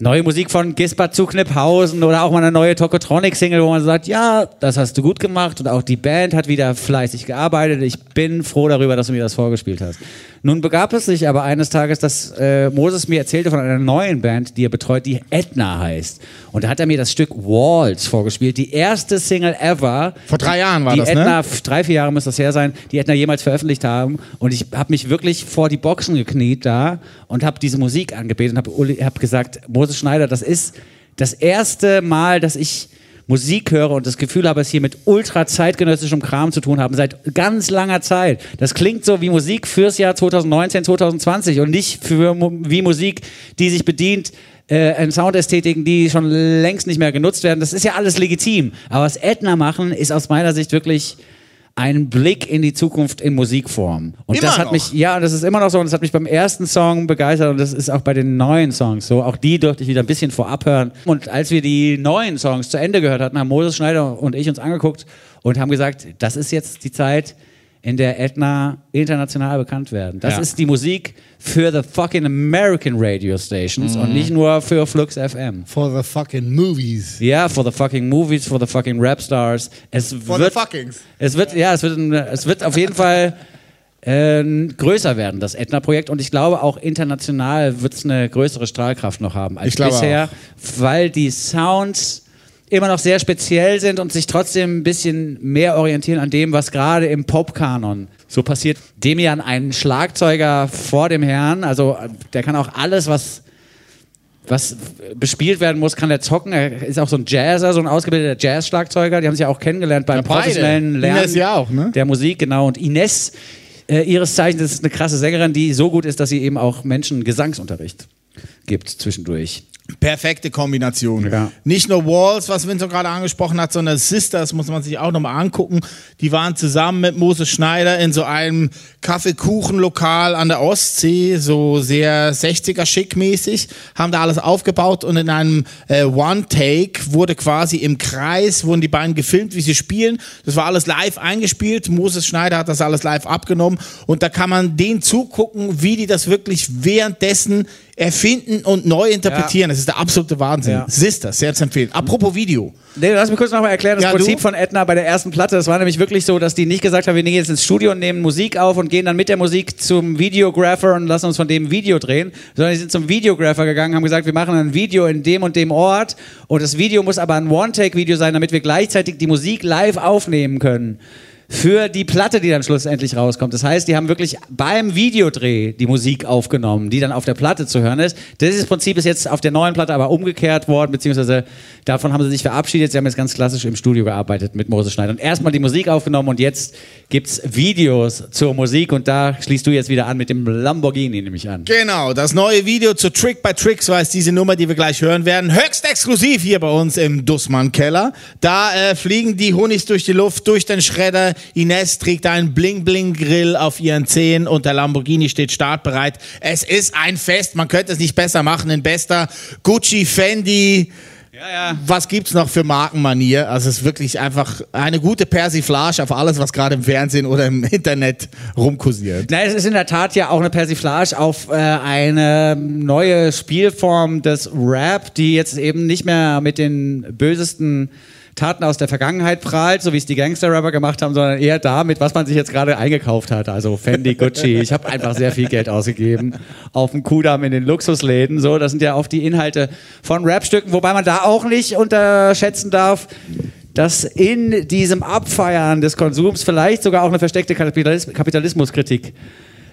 neue Musik von Gisbert zu Kniphausen oder auch mal eine neue Tokotronic-Single, wo man sagt, ja, das hast du gut gemacht und auch die Band hat wieder fleißig gearbeitet. Ich bin froh darüber, dass du mir das vorgespielt hast. Nun begab es sich aber eines Tages, dass äh, Moses mir erzählte von einer neuen Band, die er betreut, die Edna heißt. Und da hat er mir das Stück Walls vorgespielt, die erste Single ever. Vor drei Jahren war die das, Edna, ne? drei, vier Jahre müsste das her sein, die Edna jemals veröffentlicht haben. Und ich habe mich wirklich vor die Boxen gekniet da und habe diese Musik angebetet und habe hab gesagt, Moses Schneider, das ist das erste Mal, dass ich Musik höre und das Gefühl habe, es hier mit ultra zeitgenössischem Kram zu tun haben, seit ganz langer Zeit. Das klingt so wie Musik fürs Jahr 2019, 2020 und nicht für wie Musik, die sich bedient äh, an Soundästhetiken, die schon längst nicht mehr genutzt werden. Das ist ja alles legitim. Aber was Edna machen, ist aus meiner Sicht wirklich ein Blick in die Zukunft in Musikform. Und Immer das hat noch. mich, ja, das ist immer noch so und das hat mich beim ersten Song begeistert und das ist auch bei den neuen Songs so. Auch die durfte ich wieder ein bisschen vorab hören. Und als wir die neuen Songs zu Ende gehört hatten, haben Moses Schneider und ich uns angeguckt und haben gesagt, das ist jetzt die Zeit, in der Edna international bekannt werden. Das Ja. ist die Musik für the fucking American Radio Stations und nicht nur für Flux FM. For the fucking movies. Ja, for the fucking movies, for the fucking rap stars. Es For wird, the fuckings. Es wird, ja, es wird, es wird auf jeden Fall äh, größer werden, das Edna-Projekt. Und ich glaube, auch international wird es eine größere Strahlkraft noch haben als bisher, weil die Sounds immer noch sehr speziell sind und sich trotzdem ein bisschen mehr orientieren an dem, was gerade im Pop-Kanon so passiert. Demian, ein Schlagzeuger vor dem Herrn, also der kann auch alles, was was bespielt werden muss, kann er zocken. Er ist auch so ein Jazzer, so ein ausgebildeter Jazz-Schlagzeuger. Die haben sich ja auch kennengelernt beim Ja, professionellen Lernen Ines ja auch, ne? der Musik, genau. Und Ines, äh, ihres Zeichens, ist eine krasse Sängerin, die so gut ist, dass sie eben auch Menschen Gesangsunterricht gibt zwischendurch. Perfekte Kombination. Ja. Nicht nur Walls, was Vincent gerade angesprochen hat, sondern Sisters muss man sich auch nochmal angucken. Die waren zusammen mit Moses Schneider in so einem Kaffeekuchenlokal an der Ostsee, so sehr 60er schick mäßig, haben da alles aufgebaut und in einem äh, One-Take wurde quasi im Kreis, wurden die beiden gefilmt, wie sie spielen. Das war alles live eingespielt. Moses Schneider hat das alles live abgenommen und da kann man denen zugucken, wie die das wirklich währenddessen erfinden und neu interpretieren. Das ist der absolute Wahnsinn. Ja. Sisters, sehr zu empfehlen. Apropos Video. Nee, lass mich kurz nochmal erklären, das Ja, Prinzip du? von Edna bei der ersten Platte, das war nämlich wirklich so, dass die nicht gesagt haben, wir gehen jetzt ins Studio und nehmen Musik auf und gehen dann mit der Musik zum Videographer und lassen uns von dem Video drehen, sondern die sind zum Videographer gegangen, haben gesagt, wir machen ein Video in dem und dem Ort und das Video muss aber ein One-Take-Video sein, damit wir gleichzeitig die Musik live aufnehmen können. Für die Platte, die dann schlussendlich rauskommt. Das heißt, die haben wirklich beim Videodreh die Musik aufgenommen, die dann auf der Platte zu hören ist. Dieses Prinzip ist jetzt auf der neuen Platte aber umgekehrt worden, beziehungsweise davon haben sie sich verabschiedet. Sie haben jetzt ganz klassisch im Studio gearbeitet mit Moses Schneider und erstmal die Musik aufgenommen und jetzt gibt's Videos zur Musik und da schließt du jetzt wieder an mit dem Lamborghini, nehme ich an. Genau, das neue Video zu Trick by Tricks war es diese Nummer, die wir gleich hören werden. Höchst exklusiv hier bei uns im Dussmann Keller. Da äh, fliegen die Honigs durch die Luft, durch den Schredder. Ines trägt einen Bling-Bling-Grill auf ihren Zehen und der Lamborghini steht startbereit. Es ist ein Fest, man könnte es nicht besser machen in bester Gucci, Fendi. Was gibt's noch für Markenmanier? Also es ist wirklich einfach eine gute Persiflage auf alles, was gerade im Fernsehen oder im Internet rumkursiert. Na, es ist in der Tat ja auch eine Persiflage auf äh, eine neue Spielform des Rap, die jetzt eben nicht mehr mit den bösesten Taten aus der Vergangenheit prahlt, so wie es die Gangster-Rapper gemacht haben, sondern eher damit, was man sich jetzt gerade eingekauft hat. Also Fendi, Gucci. Ich habe einfach sehr viel Geld ausgegeben auf dem Kudamm in den Luxusläden. So, das sind ja oft die Inhalte von Rapstücken, wobei man da auch nicht unterschätzen darf, dass in diesem Abfeiern des Konsums vielleicht sogar auch eine versteckte Kapitalis Kapitalismuskritik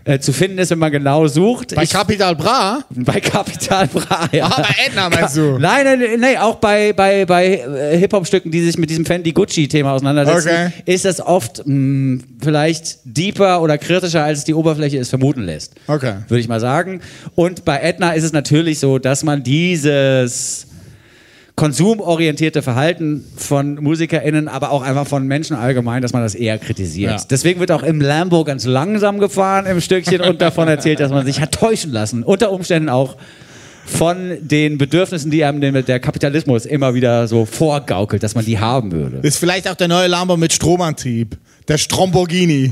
äh, zu finden ist, wenn man genau sucht. Bei Ich- Capital Bra? bei Capital Bra, ja. Ah, bei Edna meinst du? Nein, nein, nein, auch bei, bei, bei äh, Hip-Hop-Stücken, die sich mit diesem Fendi-Gucci-Thema auseinandersetzen, Okay. ist das oft mh, vielleicht deeper oder kritischer, als die Oberfläche es vermuten lässt. Okay. Würde ich mal sagen. Und bei Edna ist es natürlich so, dass man dieses konsumorientierte Verhalten von MusikerInnen, aber auch einfach von Menschen allgemein, dass man das eher kritisiert. Ja. Deswegen wird auch im Lambo ganz langsam gefahren im Stückchen und davon erzählt, dass man sich hat täuschen lassen. Unter Umständen auch von den Bedürfnissen, die einem der der Kapitalismus immer wieder so vorgaukelt, dass man die haben würde. Ist vielleicht auch der neue Lambo mit Stromantrieb. Der Stromborghini.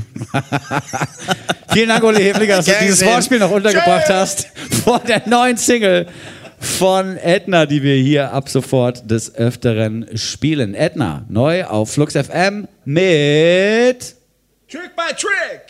Vielen Dank, Uli Hefliger, dass du dieses. Wortspiel noch untergebracht hast vor der neuen Single von Edna, die wir hier ab sofort des Öfteren spielen. Edna, neu auf Flux FM mit... Trick by Trick.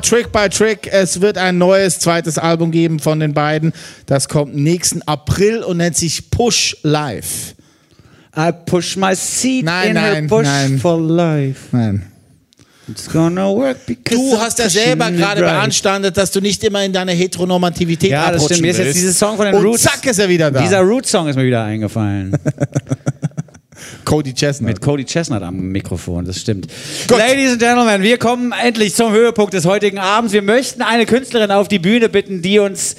Trick by Trick. Es wird ein neues zweites Album geben von den beiden. Das kommt nächsten April und nennt sich Push Live. I push my seat Nein, in her nein, bush nein. for life. Nein. It's gonna work because Du hast ja selber gerade beanstandet, dass du nicht immer in deiner Heteronormativität Ja, das stimmt. Mir ist jetzt dieses Song von den und Roots. zack ist er wieder da. Dieser Root-Song ist mir wieder eingefallen. Cody Chestnut. Mit Cody Chestnut am Mikrofon, das stimmt. Ladies and Gentlemen, wir kommen endlich zum Höhepunkt des heutigen Abends. Wir möchten eine Künstlerin auf die Bühne bitten, die uns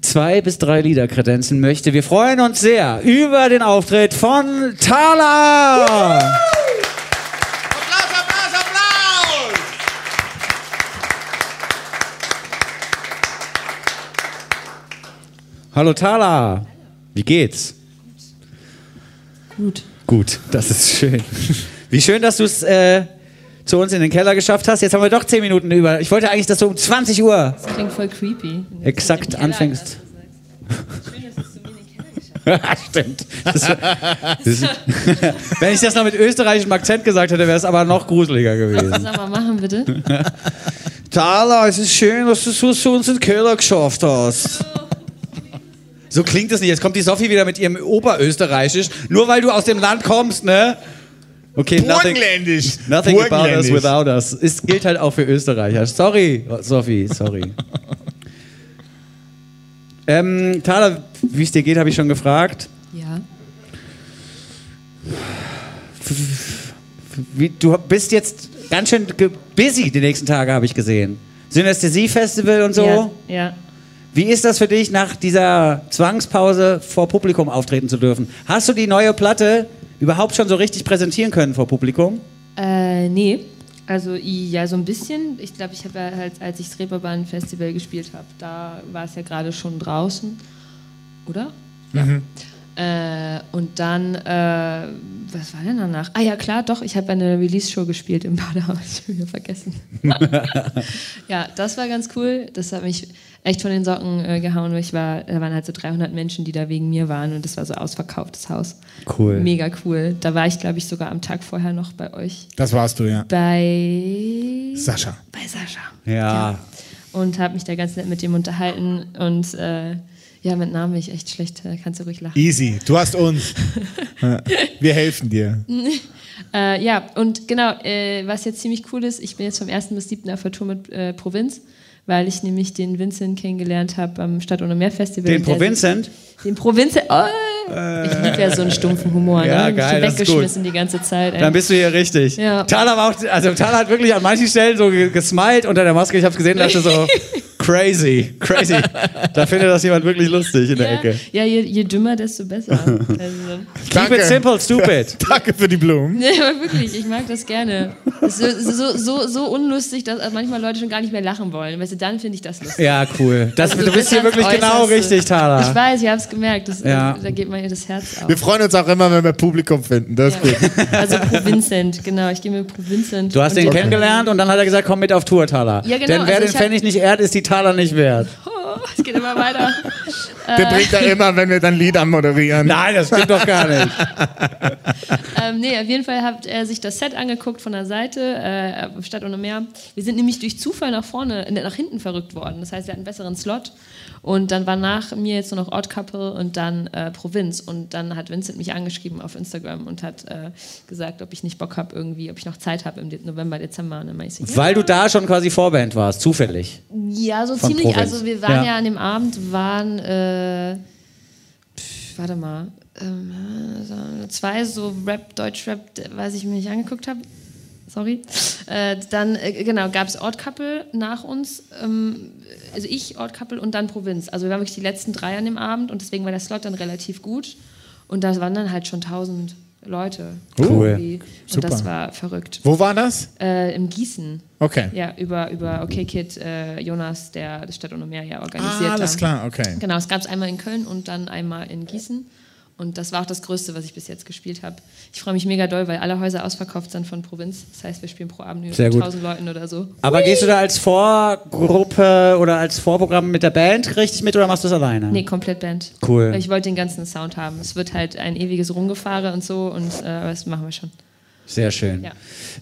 zwei bis drei Lieder kredenzen möchte. Wir freuen uns sehr über den Auftritt von Thala. Applaus, Applaus, Applaus! Hallo Thala. Wie geht's? Gut. Gut, das ist schön. Wie schön, dass du es äh, zu uns in den Keller geschafft hast. Jetzt haben wir doch zehn Minuten über. Ich wollte eigentlich, dass du um 20 Uhr Das klingt voll creepy. exakt anfängst. Stimmt. Das, das, wenn ich das noch mit österreichischem Akzent gesagt hätte, wäre es aber noch gruseliger gewesen. Sag mal, machen bitte. Thala, es ist schön, dass du es zu uns in den Keller geschafft hast. So klingt es nicht. Jetzt kommt die Sophie wieder mit ihrem Oberösterreichisch. Nur weil du aus dem Land kommst, ne? Okay, nothing, nothing about us without us. Es gilt halt auch für Österreicher. Sorry, Sophie, sorry. ähm, Thala, wie es dir geht, habe ich schon gefragt. Ja. Wie, du bist jetzt ganz schön busy die nächsten Tage, habe ich gesehen. Synästhesie-Festival und so. Ja. ja. Wie ist das für dich, nach dieser Zwangspause vor Publikum auftreten zu dürfen? Hast du die neue Platte überhaupt schon so richtig präsentieren können vor Publikum? Äh, nee. Also ja, so ein bisschen. Ich glaube, ich habe ja halt, als ich das Reeperbahn Festival gespielt habe, da war es ja gerade schon draußen. Oder? Ja. Äh, und dann, äh, was war denn danach? Ah ja, klar, doch, ich habe eine Release-Show gespielt im Badehaus. Ich habe wieder vergessen. ja, das war ganz cool. Das hat mich echt von den Socken äh, gehauen. weil Ich war, da waren halt so 300 Menschen, die da wegen mir waren und das war so ausverkauftes Haus. Cool. Mega cool. Da war ich, glaube ich, sogar am Tag vorher noch bei euch. Das warst du, ja. Bei Sascha. bei Sascha. Ja. Und habe mich da ganz nett mit ihm unterhalten. Und äh, Ja, mit Namen bin ich echt schlecht. Da kannst du ruhig lachen. Easy, du hast uns. Wir helfen dir. Äh, ja, und genau, äh, was jetzt ziemlich cool ist, ich bin jetzt vom 1. bis 7. auf der Tour mit äh, Provinz, weil ich nämlich den Vincent kennengelernt habe am Stadt- und Meer Festival. Den Provinzent? Den Provinzent. Oh, ich liebe ja so einen stumpfen Humor. Ja, ne? geil, Ich das bin ist weggeschmissen die ganze Zeit. ey. Dann bist du hier richtig. Ja. Thaler war auch, also Thaler hat wirklich an manchen Stellen so ge- gesmiled unter der Maske. Ich habe gesehen, dachte so, crazy, crazy. Da findet das jemand wirklich lustig in der ja, Ecke. ja je, je dümmer, desto besser. Also, Keep it simple, stupid. Danke für die Blumen. nee, aber wirklich, ich mag das gerne. Das ist so, so, so, unlustig, dass manchmal Leute schon gar nicht mehr lachen wollen. Weißt du, dann finde ich das lustig. Ja, cool. Das, Also du bist hier wirklich genau richtig, Ich Thaler. weiß, ich habe es gemerkt. Das, Ja. Da geht mir das Herz auf. Wir freuen uns auch immer, wenn wir Publikum finden. Das ist gut. Also Provincent, genau. Ich gehe mit Provincent. Du hast ihn der- kennengelernt und dann hat er gesagt, komm mit auf Tour, Thaler. Ja, genau, Denn wer also den ich Pfennig nicht ehrt, ist die Thaler nicht wert. Oh, es geht immer weiter. Der Äh, bringt er immer, wenn wir dann Lied anmoderieren. Nein, das stimmt doch gar nicht. ähm, nee, auf jeden Fall hat er sich das Set angeguckt von der Seite, äh, Stadt ohne Meer. Wir sind nämlich durch Zufall nach vorne, äh, nach hinten verrückt worden. Das heißt, wir hatten einen besseren Slot. Und dann war nach mir jetzt nur noch Odd Couple und dann äh, Provinz. Und dann hat Vincent mich angeschrieben auf Instagram und hat äh, gesagt, ob ich nicht Bock habe, irgendwie, ob ich noch Zeit habe im November, Dezember. Und dann ich so, Weil du da schon quasi Vorband warst, zufällig. Ja, so ziemlich. Provinz. Also wir waren Ja. ja, an dem Abend, waren, äh, pf, warte mal, ähm, so zwei so Rap, Deutsch-Rap, weiß ich mir nicht angeguckt habe. Sorry. Äh, dann, äh, genau, gab es Couple nach uns. Ähm, also ich, Couple und dann Provinz. Also wir waren wirklich die letzten drei an dem Abend und deswegen war der Slot dann relativ gut. Und da waren dann halt schon tausend Leute. Cool. irgendwie. Und Super. das war verrückt. Wo war das? Äh, Im Gießen. Okay. Ja, über, über OK Kid äh, Jonas, der das Stadt ohne Meer ja organisiert Ah, alles hat. klar, okay. Genau, es gab es einmal in Köln und dann einmal in Gießen. Und das war auch das Größte, was ich bis jetzt gespielt habe. Ich freue mich mega doll, weil alle Häuser ausverkauft sind von Provinz. Das heißt, wir spielen pro Abend mit gut. 1000 Leuten oder so. Aber gehst du da als Vorgruppe oder als Vorprogramm mit der Band richtig mit oder machst du das alleine? Nee, komplett Band. Cool. Weil Ich wollte den ganzen Sound haben. Es wird halt ein ewiges Rumgefahre und so und äh, aber das machen wir schon. Sehr schön. Ja.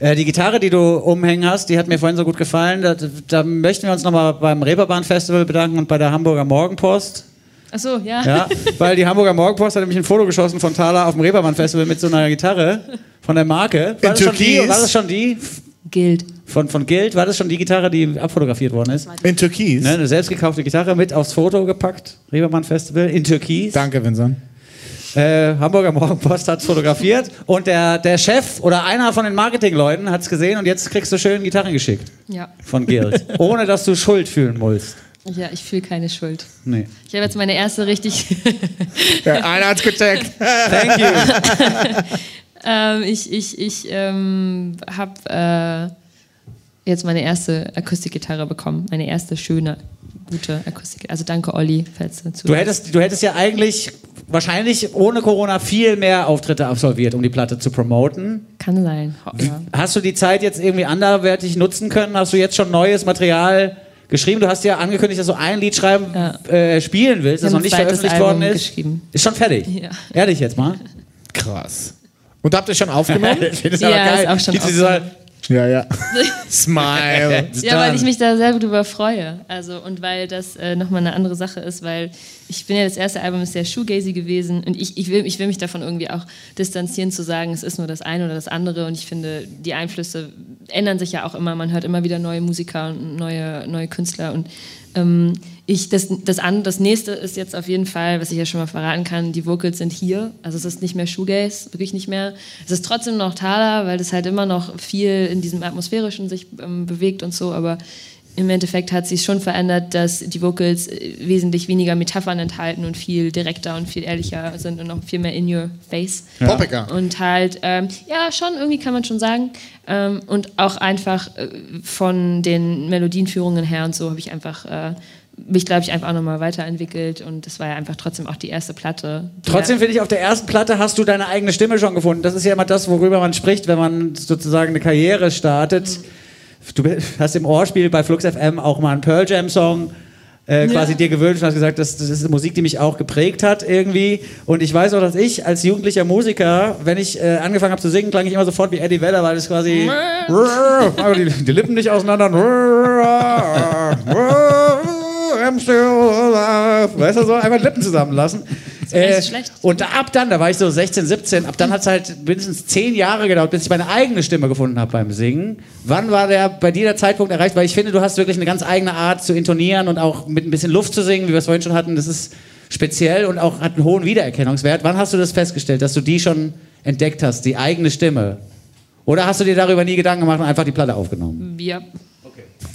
Äh, die Gitarre, die du umhängen hast, die hat mir vorhin so gut gefallen. Da, da möchten wir uns nochmal beim Reeperbahn Festival bedanken und bei der Hamburger Morgenpost. Achso, ja. Ja, weil die Hamburger Morgenpost hat nämlich ein Foto geschossen von Thaler auf dem Reeperbahn Festival mit so einer Gitarre von der Marke. War, In das schon, die, Türkis? war das schon die? Gilt. Von, von Gild? War das schon die Gitarre, die abfotografiert worden ist? In Türkis. Ne, eine selbst gekaufte Gitarre mit aufs Foto gepackt. Reeperbahn Festival in Türkis. Danke, Vincent. Äh, Hamburger Morgenpost hat fotografiert und der, der Chef oder einer von den Marketingleuten hat es gesehen und jetzt kriegst du schön Gitarren geschickt Ja. von Guild. ohne dass du Schuld fühlen musst. Ja, ich fühle keine Schuld. Nee. Ich habe jetzt meine erste richtig. Ja, einer hat's gecheckt. Thank you. ähm, ich ich, ich ähm, habe äh, jetzt meine erste Akustikgitarre bekommen. Meine erste schöne, gute Akustik. Also danke, Olli, falls du Du hättest, du hättest ja eigentlich wahrscheinlich ohne Corona viel mehr Auftritte absolviert, um die Platte zu promoten. Kann sein. Ja. Hast du die Zeit jetzt irgendwie anderweitig nutzen können? Hast du jetzt schon neues Material geschrieben? Du hast ja angekündigt, dass du ein Lied schreiben, äh, spielen willst, das noch nicht veröffentlicht worden Album ist. geschrieben. Ist schon fertig. Ja. Ehrlich jetzt mal. Krass. Und habt ihr schon aufgenommen? Das Ja, aber geil. ist auch schon aufgenommen. Ja, ja. Smile. Ja, weil ich mich da sehr drüber freue. Also, und weil das äh, nochmal eine andere Sache ist, weil ich bin ja, das erste Album ist sehr shoegazy gewesen und ich, ich, will, ich will mich davon irgendwie auch distanzieren, zu sagen, es ist nur das eine oder das andere und ich finde, die Einflüsse ändern sich ja auch immer. Man hört immer wieder neue Musiker und neue, neue Künstler und ähm, ich, das, das, an, das nächste ist jetzt auf jeden Fall, was ich ja schon mal verraten kann, die Vocals sind hier. Also es ist nicht mehr Shoegaze, wirklich nicht mehr. Es ist trotzdem noch Thaler, weil das halt immer noch viel in diesem Atmosphärischen sich ähm, bewegt und so, aber im Endeffekt hat sich schon verändert, dass die Vocals äh, wesentlich weniger Metaphern enthalten und viel direkter und viel ehrlicher sind und noch viel mehr in your face. Ja. Poppiger. Und halt, ähm, ja, schon, irgendwie kann man schon sagen. Ähm, und auch einfach äh, von den Melodienführungen her und so habe ich einfach, äh, mich glaube ich einfach auch nochmal weiterentwickelt und das war ja einfach trotzdem auch die erste Platte. die Trotzdem ja- finde ich, auf der ersten Platte hast du deine eigene Stimme schon gefunden. Das ist ja immer das, worüber man spricht, wenn man sozusagen eine Karriere startet. Du hast im Ohrspiel bei Flux FM auch mal einen Pearl Jam Song äh, quasi dir gewünscht und hast gesagt, das, das ist eine Musik, die mich auch geprägt hat irgendwie. Und ich weiß auch, dass ich als jugendlicher Musiker, wenn ich äh, angefangen habe zu singen, klang ich immer sofort wie Eddie Vedder, weil das quasi die, die Lippen nicht auseinander. Weißt du so, einfach Lippen zusammenlassen. Äh, nicht schlecht. und ab dann, da war ich so 16, 17, ab dann hat es halt mindestens zehn Jahre gedauert, bis ich meine eigene Stimme gefunden habe beim Singen. Wann war der bei dir der Zeitpunkt erreicht? Weil ich finde, du hast wirklich eine ganz eigene Art zu intonieren und auch mit ein bisschen Luft zu singen, wie wir es vorhin schon hatten. Das ist speziell und auch hat einen hohen Wiedererkennungswert. Wann hast du das festgestellt, dass du die schon entdeckt hast, die eigene Stimme? Oder hast du dir darüber nie Gedanken gemacht und einfach die Platte aufgenommen? Ja.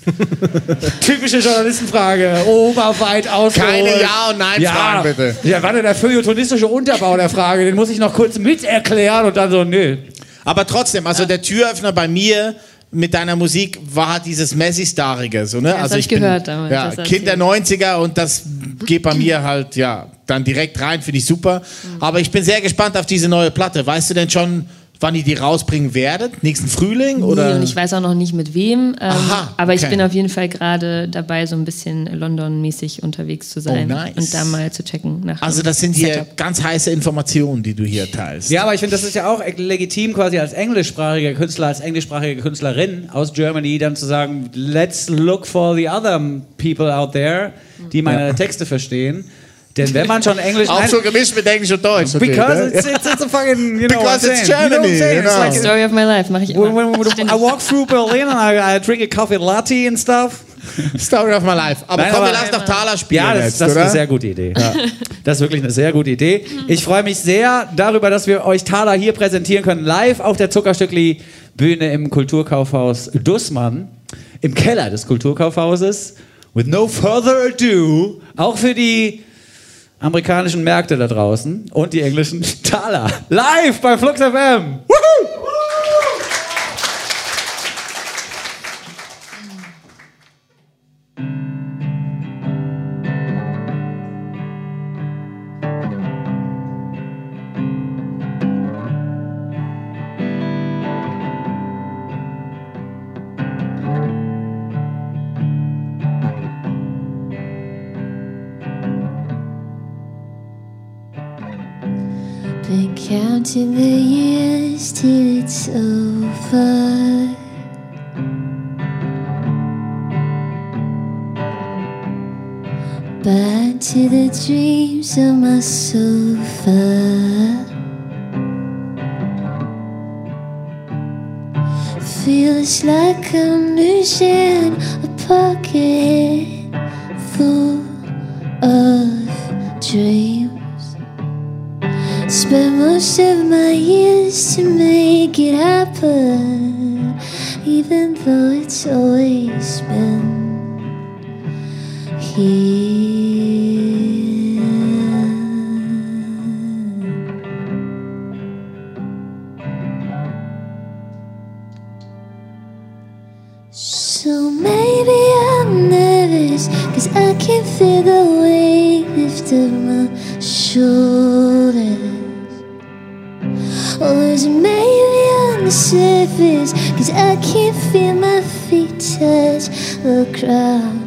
Typische Journalistenfrage. Oberweit ausgeholt. Keine Ja- und Nein-Fragen, bitte. Ja, warte, der feuilletonistische Unterbau der Frage, den muss ich noch kurz mit erklären und dann so, nö. Aber trotzdem, also der Türöffner bei mir mit deiner Musik war dieses Messi-Starige. So, ne? das also hab ich bin, gehört damals, Ja, das hast Kind der 90er und das geht bei mir halt ja dann direkt rein, finde ich super. Mhm. Aber ich bin sehr gespannt auf diese neue Platte. Weißt du denn schon, wann ihr die rausbringen werdet? Nächsten Frühling? Oder? Nee, und ich weiß auch noch nicht mit wem. Ähm, Aha, aber ich okay. bin auf jeden Fall gerade dabei, so ein bisschen London-mäßig unterwegs zu sein Oh, nice. und da mal zu checken nach also das sind hier Setup. ganz heiße Informationen, die du hier teilst. Ja, aber ich finde, das ist ja auch legitim, quasi als englischsprachiger Künstler, als englischsprachige Künstlerin aus Germany dann zu sagen, let's look for the other people out there, die meine Texte verstehen. Denn wenn man schon Englisch... Auch so gemischt mit Englisch und Deutsch. okay, Because ne? it's, it's, it's a fucking, you know Because it's saying. You know Germany? It's genau. like- Story of my life mache ich immer. When, when, when I walk through Berlin and I, I drink a coffee latte and stuff. Story of my life. Aber Nein, komm, aber- wir lassen doch Thaler spielen Ja, das, jetzt, das ist eine sehr gute Idee. Das ist wirklich eine sehr gute Idee. Ich freue mich sehr darüber, dass wir euch Thaler hier präsentieren können, live auf der Zuckerstückli Bühne im Kulturkaufhaus Dussmann, im Keller des Kulturkaufhauses. With no further ado, auch für die amerikanischen Märkte da draußen und die englischen Thaler. Live bei Flux FM. Woohoo! Counting the years till it's over. Back to the dreams on my sofa. Feels like I'm losing a pocket full of dreams. Spent most of my years to make it happen, even though it's always been here. I can't feel my feet touch the ground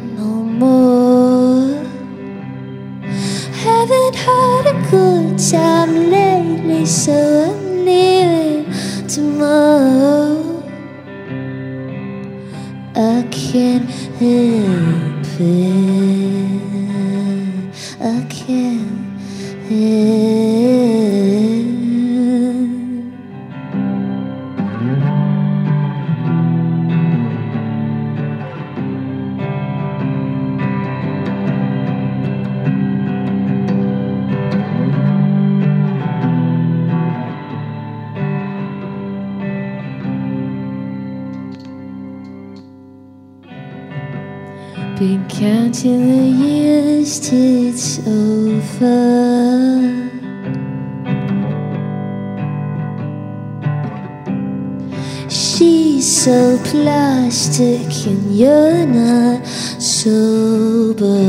plastic and you're not sober.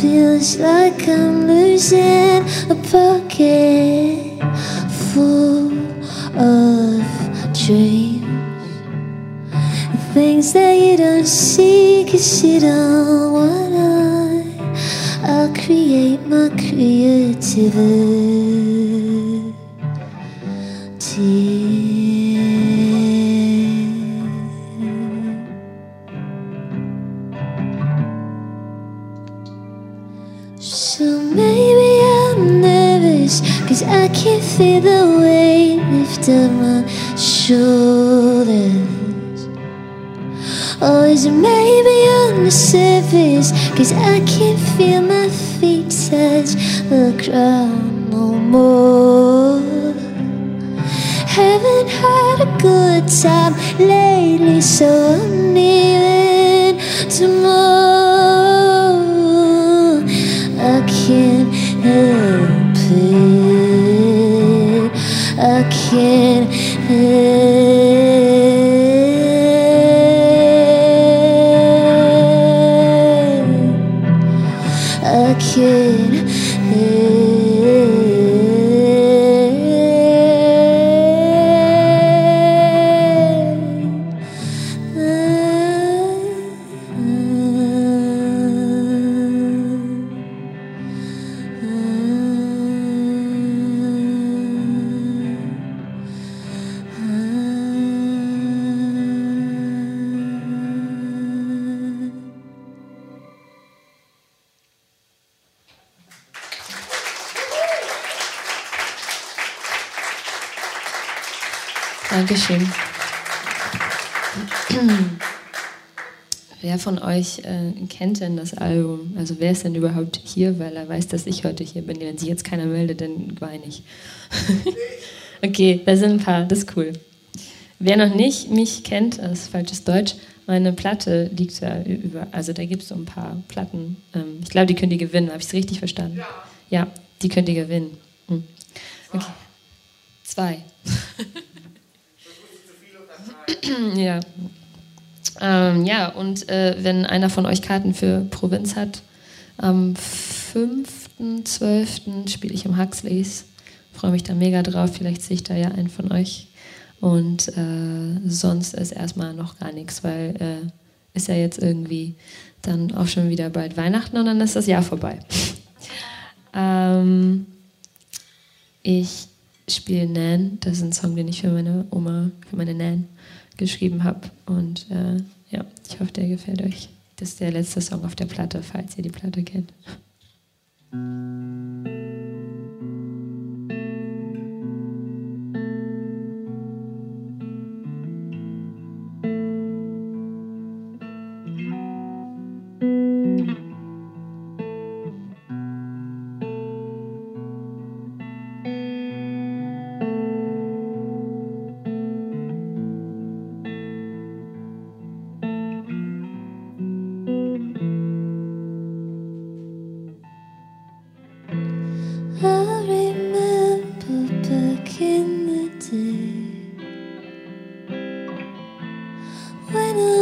Feels like I'm losing a pocket full of dreams. Things that you don't see cause you don't wanna I'll create my creativity I can't feel the weight lift up my shoulders. Or is it maybe on the surface? Cause I can't feel my feet touch the ground no more. Haven't had a good time lately, so I'm leaving tomorrow. I can't help it. I can't Dankeschön. Wer von euch äh, kennt denn das Album? Also wer ist denn überhaupt hier, weil er weiß, dass ich heute hier bin? Wenn sich jetzt keiner meldet, dann weine ich. okay, da sind ein paar, das ist cool. Wer noch nicht mich kennt, das ist falsches Deutsch, meine Platte liegt da über, also da gibt es so ein paar Platten. Ähm, ich glaube, die könnt ihr gewinnen. Habe ich es richtig verstanden? Ja. ja, die könnt ihr gewinnen. Hm. Okay. Zwei. ja. Ähm, ja, und äh, wenn einer von euch Karten für Provinz hat, am 5.12. spiele ich im Huxleys. Freue mich da mega drauf. Vielleicht sehe ich da ja einen von euch. Und äh, sonst ist erstmal noch gar nichts, weil äh, ist ja jetzt irgendwie dann auch schon wieder bald Weihnachten und dann ist das Jahr vorbei. ähm, ich spiele Nan. Das ist ein Song, den ich für meine Oma, für meine Nan geschrieben habe. Und äh, ja, ich hoffe, der gefällt euch. Das ist der letzte Song auf der Platte, falls ihr die Platte kennt. When I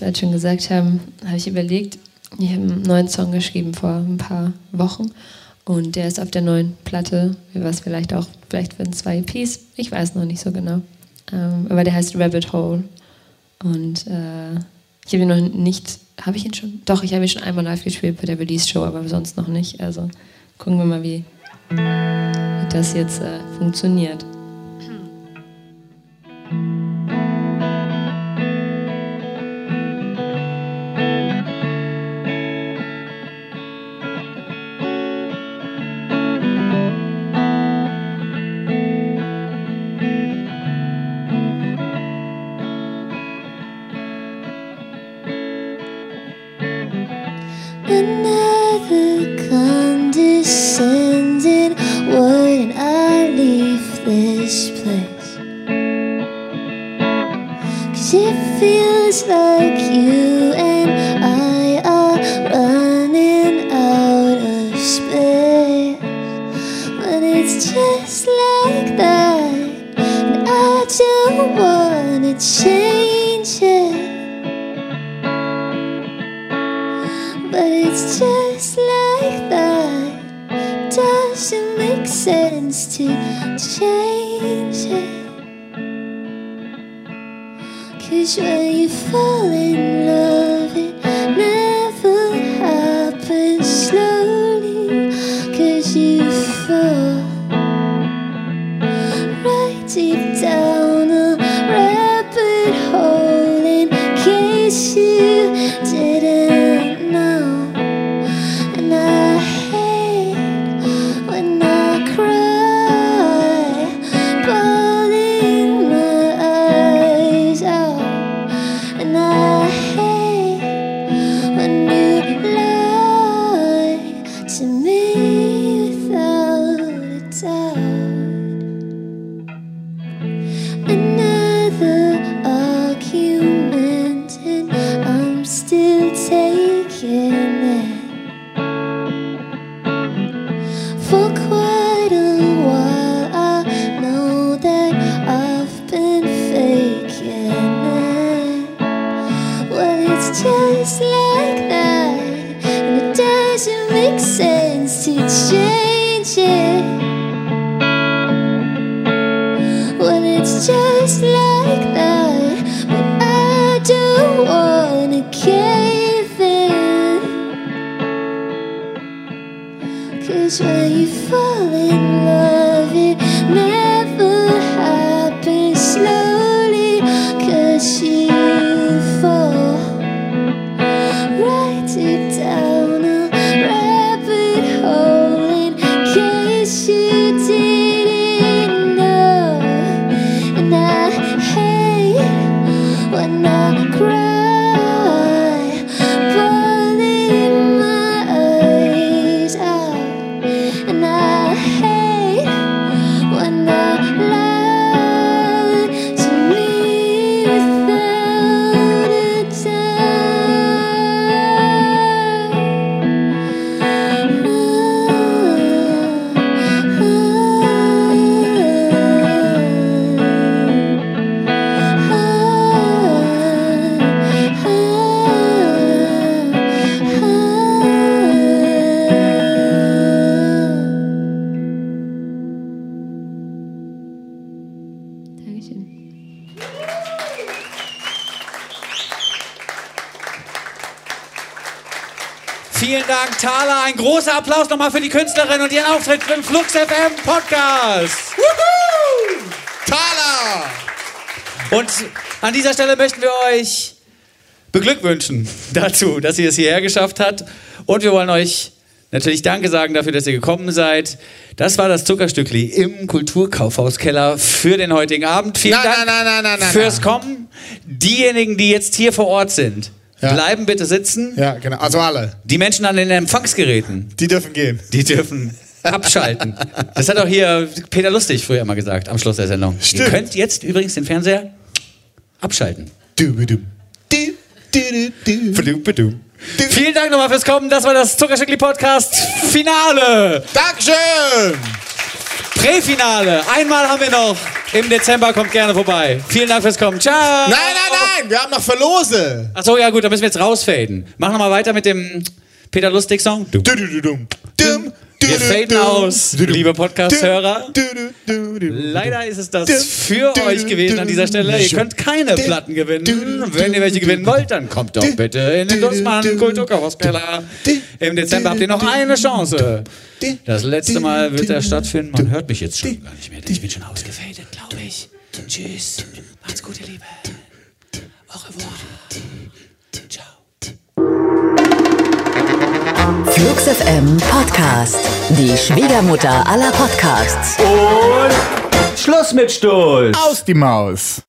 gerade schon gesagt haben, habe ich überlegt, ich habe einen neuen Song geschrieben vor ein paar Wochen und der ist auf der neuen Platte. Was vielleicht auch, vielleicht werden zwei EPs, ich weiß noch nicht so genau. Ähm, aber der heißt Rabbit Hole. Und äh, ich habe ihn noch nicht, habe ich ihn schon? Doch, ich habe ihn schon einmal live gespielt bei der Release-Show, aber sonst noch nicht. Also gucken wir mal, wie das jetzt äh, funktioniert. Applaus nochmal für die Künstlerin und ihren Auftritt im Flux FM Podcast. Thala! Und an dieser Stelle möchten wir euch beglückwünschen dazu, dass ihr es hierher geschafft habt. Und wir wollen euch natürlich Danke sagen dafür, dass ihr gekommen seid. Das war das Zuckerstückli im Kulturkaufhauskeller für den heutigen Abend. Vielen Nein, Dank nein, nein, fürs. Kommen. Diejenigen, die jetzt hier vor Ort sind, Ja. bleiben bitte sitzen. Ja, genau. Also alle. Die Menschen an den Empfangsgeräten, Die dürfen gehen. die dürfen abschalten. Das hat auch hier Peter Lustig früher immer gesagt am Schluss der Sendung. Stimmt. Ihr könnt jetzt übrigens den Fernseher abschalten. Du, du, du. Vielen Dank nochmal fürs Kommen. Das war das Zuckerstückli Podcast Finale. Dankeschön! Präfinale. Einmal haben wir noch. Im Dezember kommt gerne vorbei. Vielen Dank fürs Kommen. Ciao. Nein, nein, nein, wir haben noch Verlose. Achso, ja gut, da müssen wir jetzt rausfaden. Machen wir mal weiter mit dem Peter Lustig Song. Dum, Wir faden aus, liebe Podcast-Hörer. Leider ist es das für euch gewesen an dieser Stelle. Ihr könnt keine Platten gewinnen. Wenn ihr welche gewinnen wollt, dann kommt doch bitte in den du- Dussmann du- Kulturkaufhauskeller. du- Im Dezember habt ihr noch eine Chance. Das letzte Mal wird er stattfinden. Man hört mich jetzt schon gar nicht mehr, denn ich bin schon ausgefadet, ich. Tschüss. Macht's gut, ihr Lieben. Au revoir. Ciao. Flux FM Podcast. Die Schwiegermutter aller Podcasts. Schluss mit Stolz. Aus die Maus.